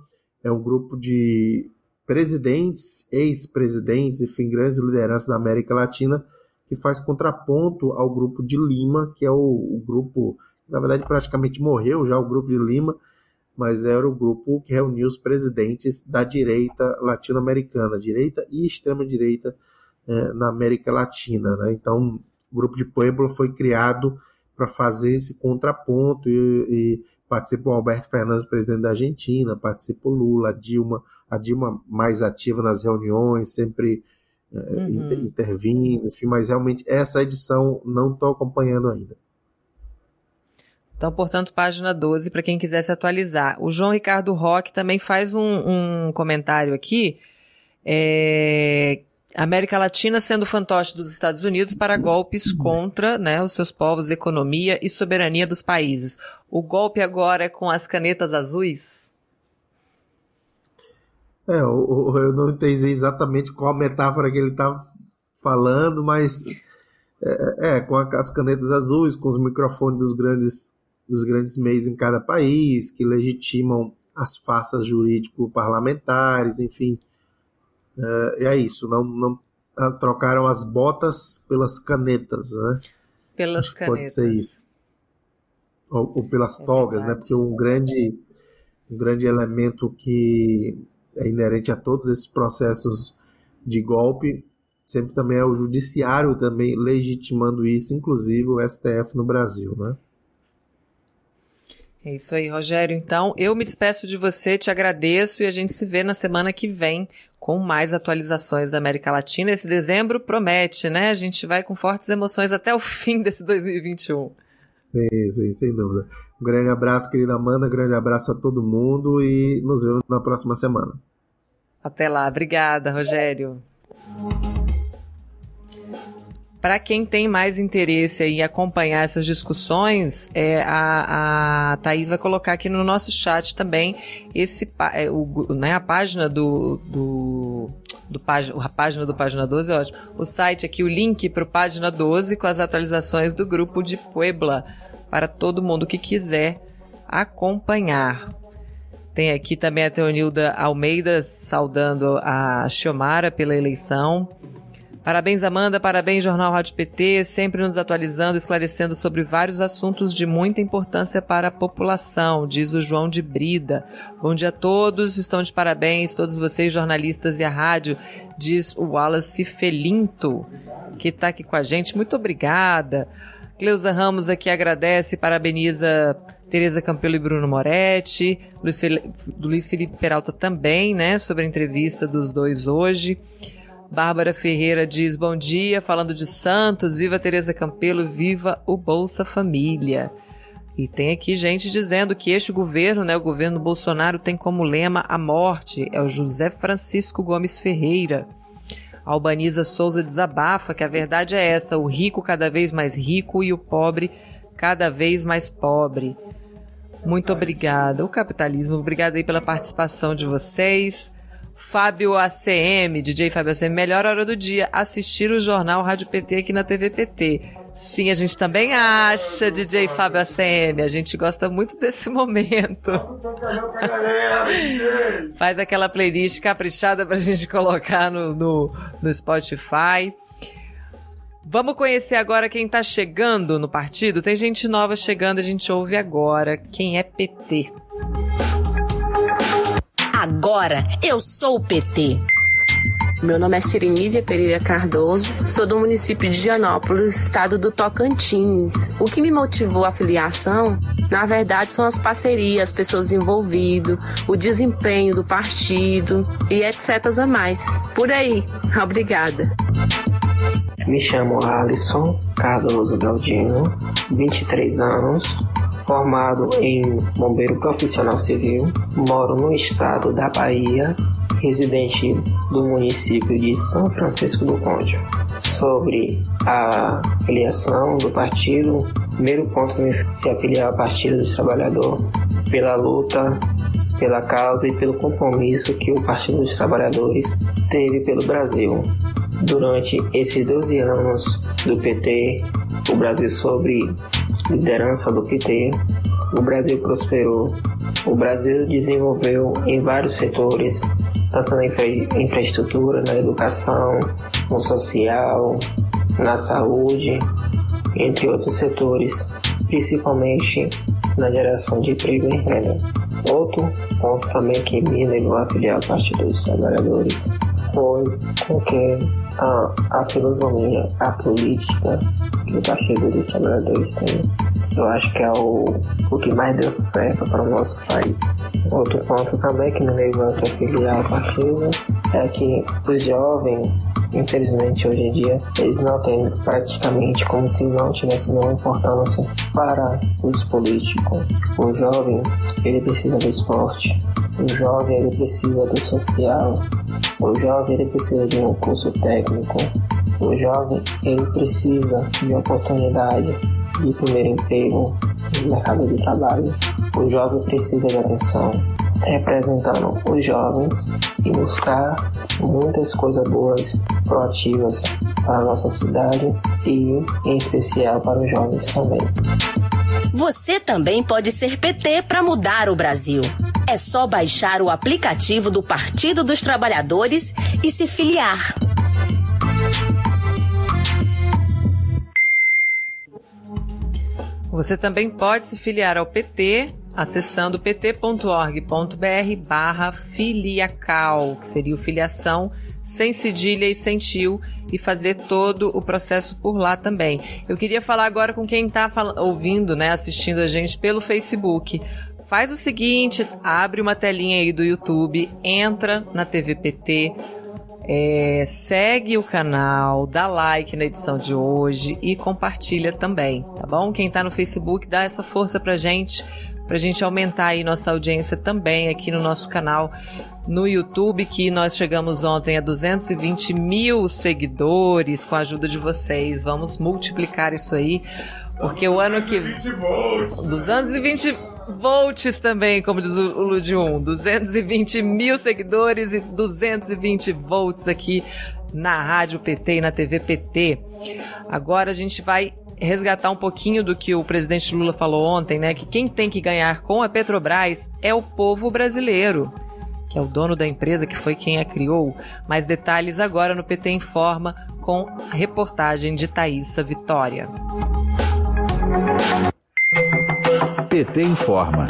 é um grupo de presidentes, ex-presidentes, enfim, grandes lideranças da América Latina, que faz contraponto ao grupo de Lima, que é o, o grupo, na verdade praticamente morreu já, o grupo de Lima, mas era o grupo que reuniu os presidentes da direita latino-americana, direita e extrema-direita é, na América Latina. Né? Então, o grupo de Puebla foi criado para fazer esse contraponto e, e participou Alberto Fernandes, presidente da Argentina, participou Lula, a Dilma, a Dilma mais ativa nas reuniões, sempre é, uhum. intervindo, enfim, mas realmente essa edição não estou acompanhando ainda. Então, portanto, página 12 para quem quiser se atualizar. O João Ricardo Roque também faz um, um comentário aqui. É, América Latina sendo fantoche dos Estados Unidos para golpes contra né, os seus povos, economia e soberania dos países. O golpe agora é com as canetas azuis? É, eu, não entendi exatamente qual metáfora que ele estava tá falando, mas é, é, com as canetas azuis, com os microfones dos grandes dos grandes meios em cada país, que legitimam as farsas jurídico-parlamentares, enfim. É, é isso, não, não ah, trocaram as botas pelas canetas, né? Pelas canetas. Pode ser isso. Ou, ou pelas é togas, né? verdade. né? Porque um grande, um grande elemento que é inerente a todos esses processos de golpe sempre também é o judiciário também legitimando isso, inclusive o STF no Brasil, né? É isso aí, Rogério. Então, eu me despeço de você, te agradeço e a gente se vê na semana que vem com mais atualizações da América Latina. Esse dezembro promete, né? A gente vai com fortes emoções até o <laughs> fim desse 2021. Sim, sim, sem dúvida. Um grande abraço, querida Amanda, um grande abraço a todo mundo e nos vemos na próxima semana. Até lá. Obrigada, Rogério. Para quem tem mais interesse em acompanhar essas discussões, é, a, a Thaís vai colocar aqui no nosso chat também esse, é, o, né, a página do, do, do a página do Página 12 é ótimo. O site aqui, o link para o Página 12 com as atualizações do grupo de Puebla para todo mundo que quiser acompanhar. Tem aqui também a Teonilda Almeida saudando a Xiomara pela eleição. Parabéns, Amanda. Parabéns, Jornal Rádio PT, sempre nos atualizando, esclarecendo sobre vários assuntos de muita importância para a população, diz o João de Brida. Bom dia a todos, estão de parabéns, todos vocês, jornalistas e a rádio, diz o Wallace Felinto, que está aqui com a gente. Muito obrigada. Cleusa Ramos aqui agradece, parabeniza Tereza Campelo e Bruno Moretti, Luiz Felipe Peralta também, né, sobre a entrevista dos dois hoje. Bárbara Ferreira diz bom dia, falando de Santos, viva Tereza Campelo, viva o Bolsa Família. E tem aqui gente dizendo que este governo, né, o governo Bolsonaro, tem como lema a morte. É o José Francisco Gomes Ferreira. Albaniza Souza desabafa que a verdade é essa: o rico cada vez mais rico e o pobre cada vez mais pobre. Muito obrigada. O capitalismo, obrigada aí pela participação de vocês. Fábio ACM, DJ Fábio ACM, melhor hora do dia, assistir o jornal Rádio PT aqui na TV PT. Sim, a gente também acha, DJ Fábio ACM. A gente gosta muito desse <laughs> momento. Faz aquela playlist caprichada pra gente colocar no, no, no Spotify. Vamos conhecer agora quem tá chegando no partido. Tem gente nova chegando, a gente ouve agora quem é PT. Agora eu sou o PT. Meu nome é Sirenísia Pereira Cardoso, sou do município de Gianópolis, estado do Tocantins. O que me motivou a filiação, na verdade, são as parcerias, as pessoas envolvidas, o desempenho do partido e etc. a mais. Por aí. <laughs> Obrigada. Me chamo Alisson Cardoso Galdino, 23 anos, formado em bombeiro profissional civil, moro no estado da Bahia, residente do município de São Francisco do Conde. Sobre a filiação do partido, primeiro ponto é se afiliar ao Partido dos Trabalhadores pela luta pela causa e pelo compromisso que o Partido dos Trabalhadores teve pelo Brasil. Durante esses 12 anos do PT, o Brasil sobre liderança do PT, o Brasil prosperou, o Brasil desenvolveu em vários setores, tanto na infra infraestrutura, na educação, no social, na saúde, entre outros setores, principalmente na geração de emprego e renda. Outro ponto também que me levou a filiar ao Partido dos Trabalhadores foi com que a, a filosofia, a política que o Partido dos Trabalhadores tem, eu acho que é o, o que mais deu certo para o nosso país. Outro ponto também que me levou a se filiar ao partido é que os jovens Infelizmente, hoje em dia, eles não têm praticamente como se não tivesse nenhuma importância para os políticos. O jovem, ele precisa do esporte. O jovem, ele precisa do social. O jovem, ele precisa de um curso técnico. O jovem, ele precisa de oportunidade de primeiro emprego no mercado de trabalho. O jovem precisa de atenção representando os jovens e buscar muitas coisas boas, proativas para a nossa cidade e, em especial, para os jovens também. Você também pode ser PT para mudar o Brasil. É só baixar o aplicativo do Partido dos Trabalhadores e se filiar. Você também pode se filiar ao PT acessando pt.org.br barra filiacal, que seria o filiação sem cedilha e sem tio, e fazer todo o processo por lá também. Eu queria falar agora com quem está ouvindo, né, assistindo a gente pelo Facebook. Faz o seguinte, abre uma telinha aí do YouTube, entra na TVPT, é, segue o canal, dá like na edição de hoje e compartilha também, tá bom? Quem tá no Facebook, dá essa força pra gente, pra gente aumentar aí nossa audiência também aqui no nosso canal no YouTube, que nós chegamos ontem a 220 mil seguidores com a ajuda de vocês. Vamos multiplicar isso aí, porque o ano que. 220 volts também, como diz o Ludium. 220 mil seguidores e 220 volts aqui na Rádio PT e na TV PT. Agora a gente vai resgatar um pouquinho do que o presidente Lula falou ontem, né? Que quem tem que ganhar com a Petrobras é o povo brasileiro, que é o dono da empresa, que foi quem a criou. Mais detalhes agora no PT Informa com a reportagem de Thaisa Vitória. PT informa.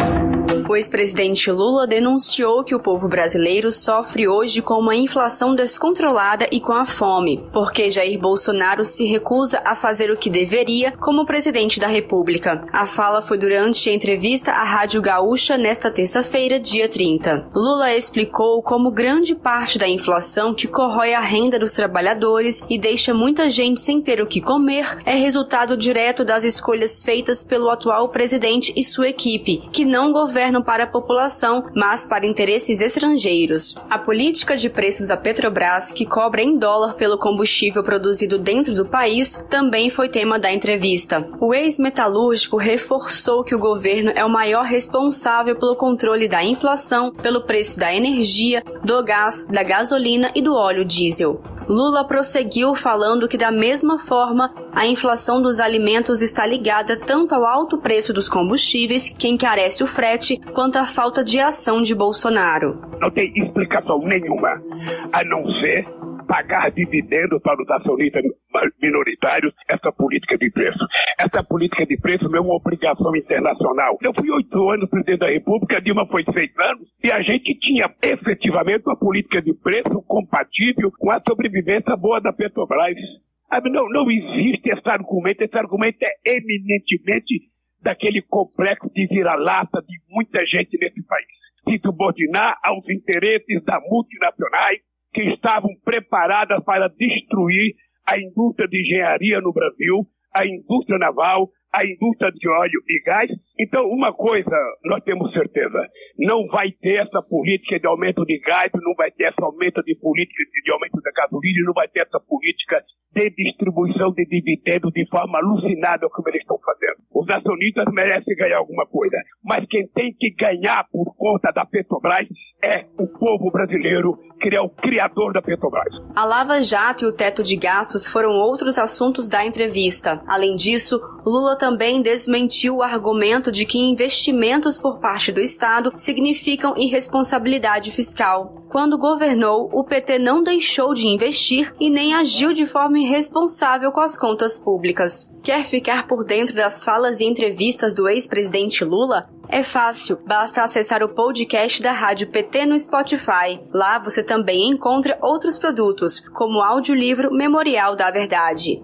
O ex-presidente Lula denunciou que o povo brasileiro sofre hoje com uma inflação descontrolada e com a fome, porque Jair Bolsonaro se recusa a fazer o que deveria como presidente da República. A fala foi durante entrevista à Rádio Gaúcha nesta terça-feira, dia 30. Lula explicou como grande parte da inflação que corrói a renda dos trabalhadores e deixa muita gente sem ter o que comer é resultado direto das escolhas feitas pelo atual presidente e sua equipe, que não governam para a população, mas para interesses estrangeiros. A política de preços da Petrobras, que cobra em dólar pelo combustível produzido dentro do país, também foi tema da entrevista. O ex-metalúrgico reforçou que o governo é o maior responsável pelo controle da inflação, pelo preço da energia, do gás, da gasolina e do óleo diesel. Lula prosseguiu falando que, da mesma forma, a inflação dos alimentos está ligada tanto ao alto preço dos combustíveis, que encarece o frete, quanto à falta de ação de Bolsonaro. Não tem explicação nenhuma, a não ser pagar dividendos para os acionistas minoritários essa política de preço. Essa política de preço é uma obrigação internacional. Eu fui oito anos presidente da República, Dilma foi seis anos, e a gente tinha efetivamente uma política de preço compatível com a sobrevivência boa da Petrobras. Não, não existe esse argumento, esse argumento é eminentemente daquele complexo de vira-lata de muita gente nesse país. Se subordinar aos interesses das multinacionais que estavam preparadas para destruir a indústria de engenharia no Brasil, a indústria naval, a indústria de óleo e gás. Então, uma coisa nós temos certeza: não vai ter essa política de aumento de gás, não vai ter essa aumento de política de aumento da gasolina, não vai ter essa política de distribuição de dividendos de forma alucinada como eles estão fazendo. Os acionistas merecem ganhar alguma coisa, mas quem tem que ganhar por conta da Petrobras é o povo brasileiro, que é o criador da Petrobras. A Lava Jato e o teto de gastos foram outros assuntos da entrevista. Além disso, Lula também desmentiu o argumento de que investimentos por parte do Estado significam irresponsabilidade fiscal. Quando governou, o PT não deixou de investir e nem agiu de forma irresponsável com as contas públicas. Quer ficar por dentro das falas e entrevistas do ex-presidente Lula? É fácil, basta acessar o podcast da Rádio PT no Spotify. Lá você também encontra outros produtos, como o audiolivro Memorial da Verdade.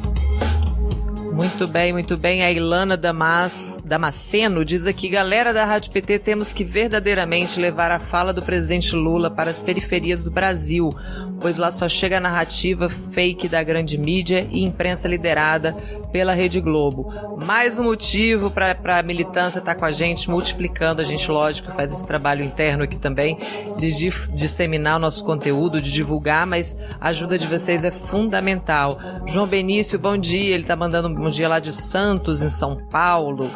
Muito bem, muito bem. A Ilana Damas, Damasceno diz aqui, galera da Rádio PT, temos que verdadeiramente levar a fala do presidente Lula para as periferias do Brasil, pois lá só chega a narrativa fake da grande mídia e imprensa liderada pela Rede Globo. Mais um motivo para a militância estar tá com a gente, multiplicando. A gente, lógico, faz esse trabalho interno aqui também de disseminar o nosso conteúdo, de divulgar, mas a ajuda de vocês é fundamental. João Benício, bom dia. Ele está mandando um dia lá de Santos, em São Paulo.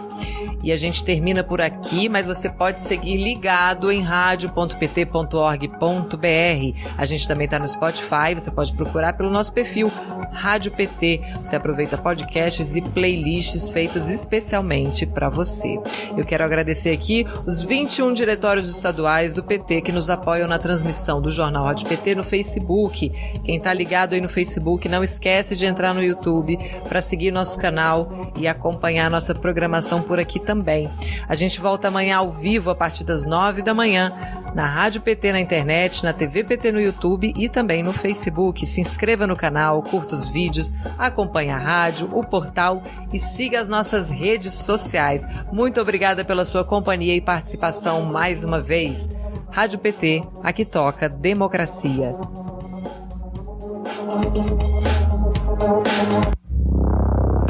E a gente termina por aqui, mas você pode seguir ligado em radio.pt.org.br. A gente também está no Spotify, você pode procurar pelo nosso perfil Rádio PT. Você aproveita podcasts e playlists feitas especialmente para você. Eu quero agradecer aqui os 21 diretórios estaduais do PT que nos apoiam na transmissão do Jornal Rádio PT no Facebook. Quem está ligado aí no Facebook, não esquece de entrar no YouTube para seguir nosso canal e acompanhar nossa programação por aqui também também. A gente volta amanhã ao vivo a partir das nove da manhã na Rádio PT na internet, na TV PT no YouTube e também no Facebook. Se inscreva no canal, curta os vídeos, acompanhe a rádio, o portal e siga as nossas redes sociais. Muito obrigada pela sua companhia e participação mais uma vez. Rádio PT, aqui toca democracia.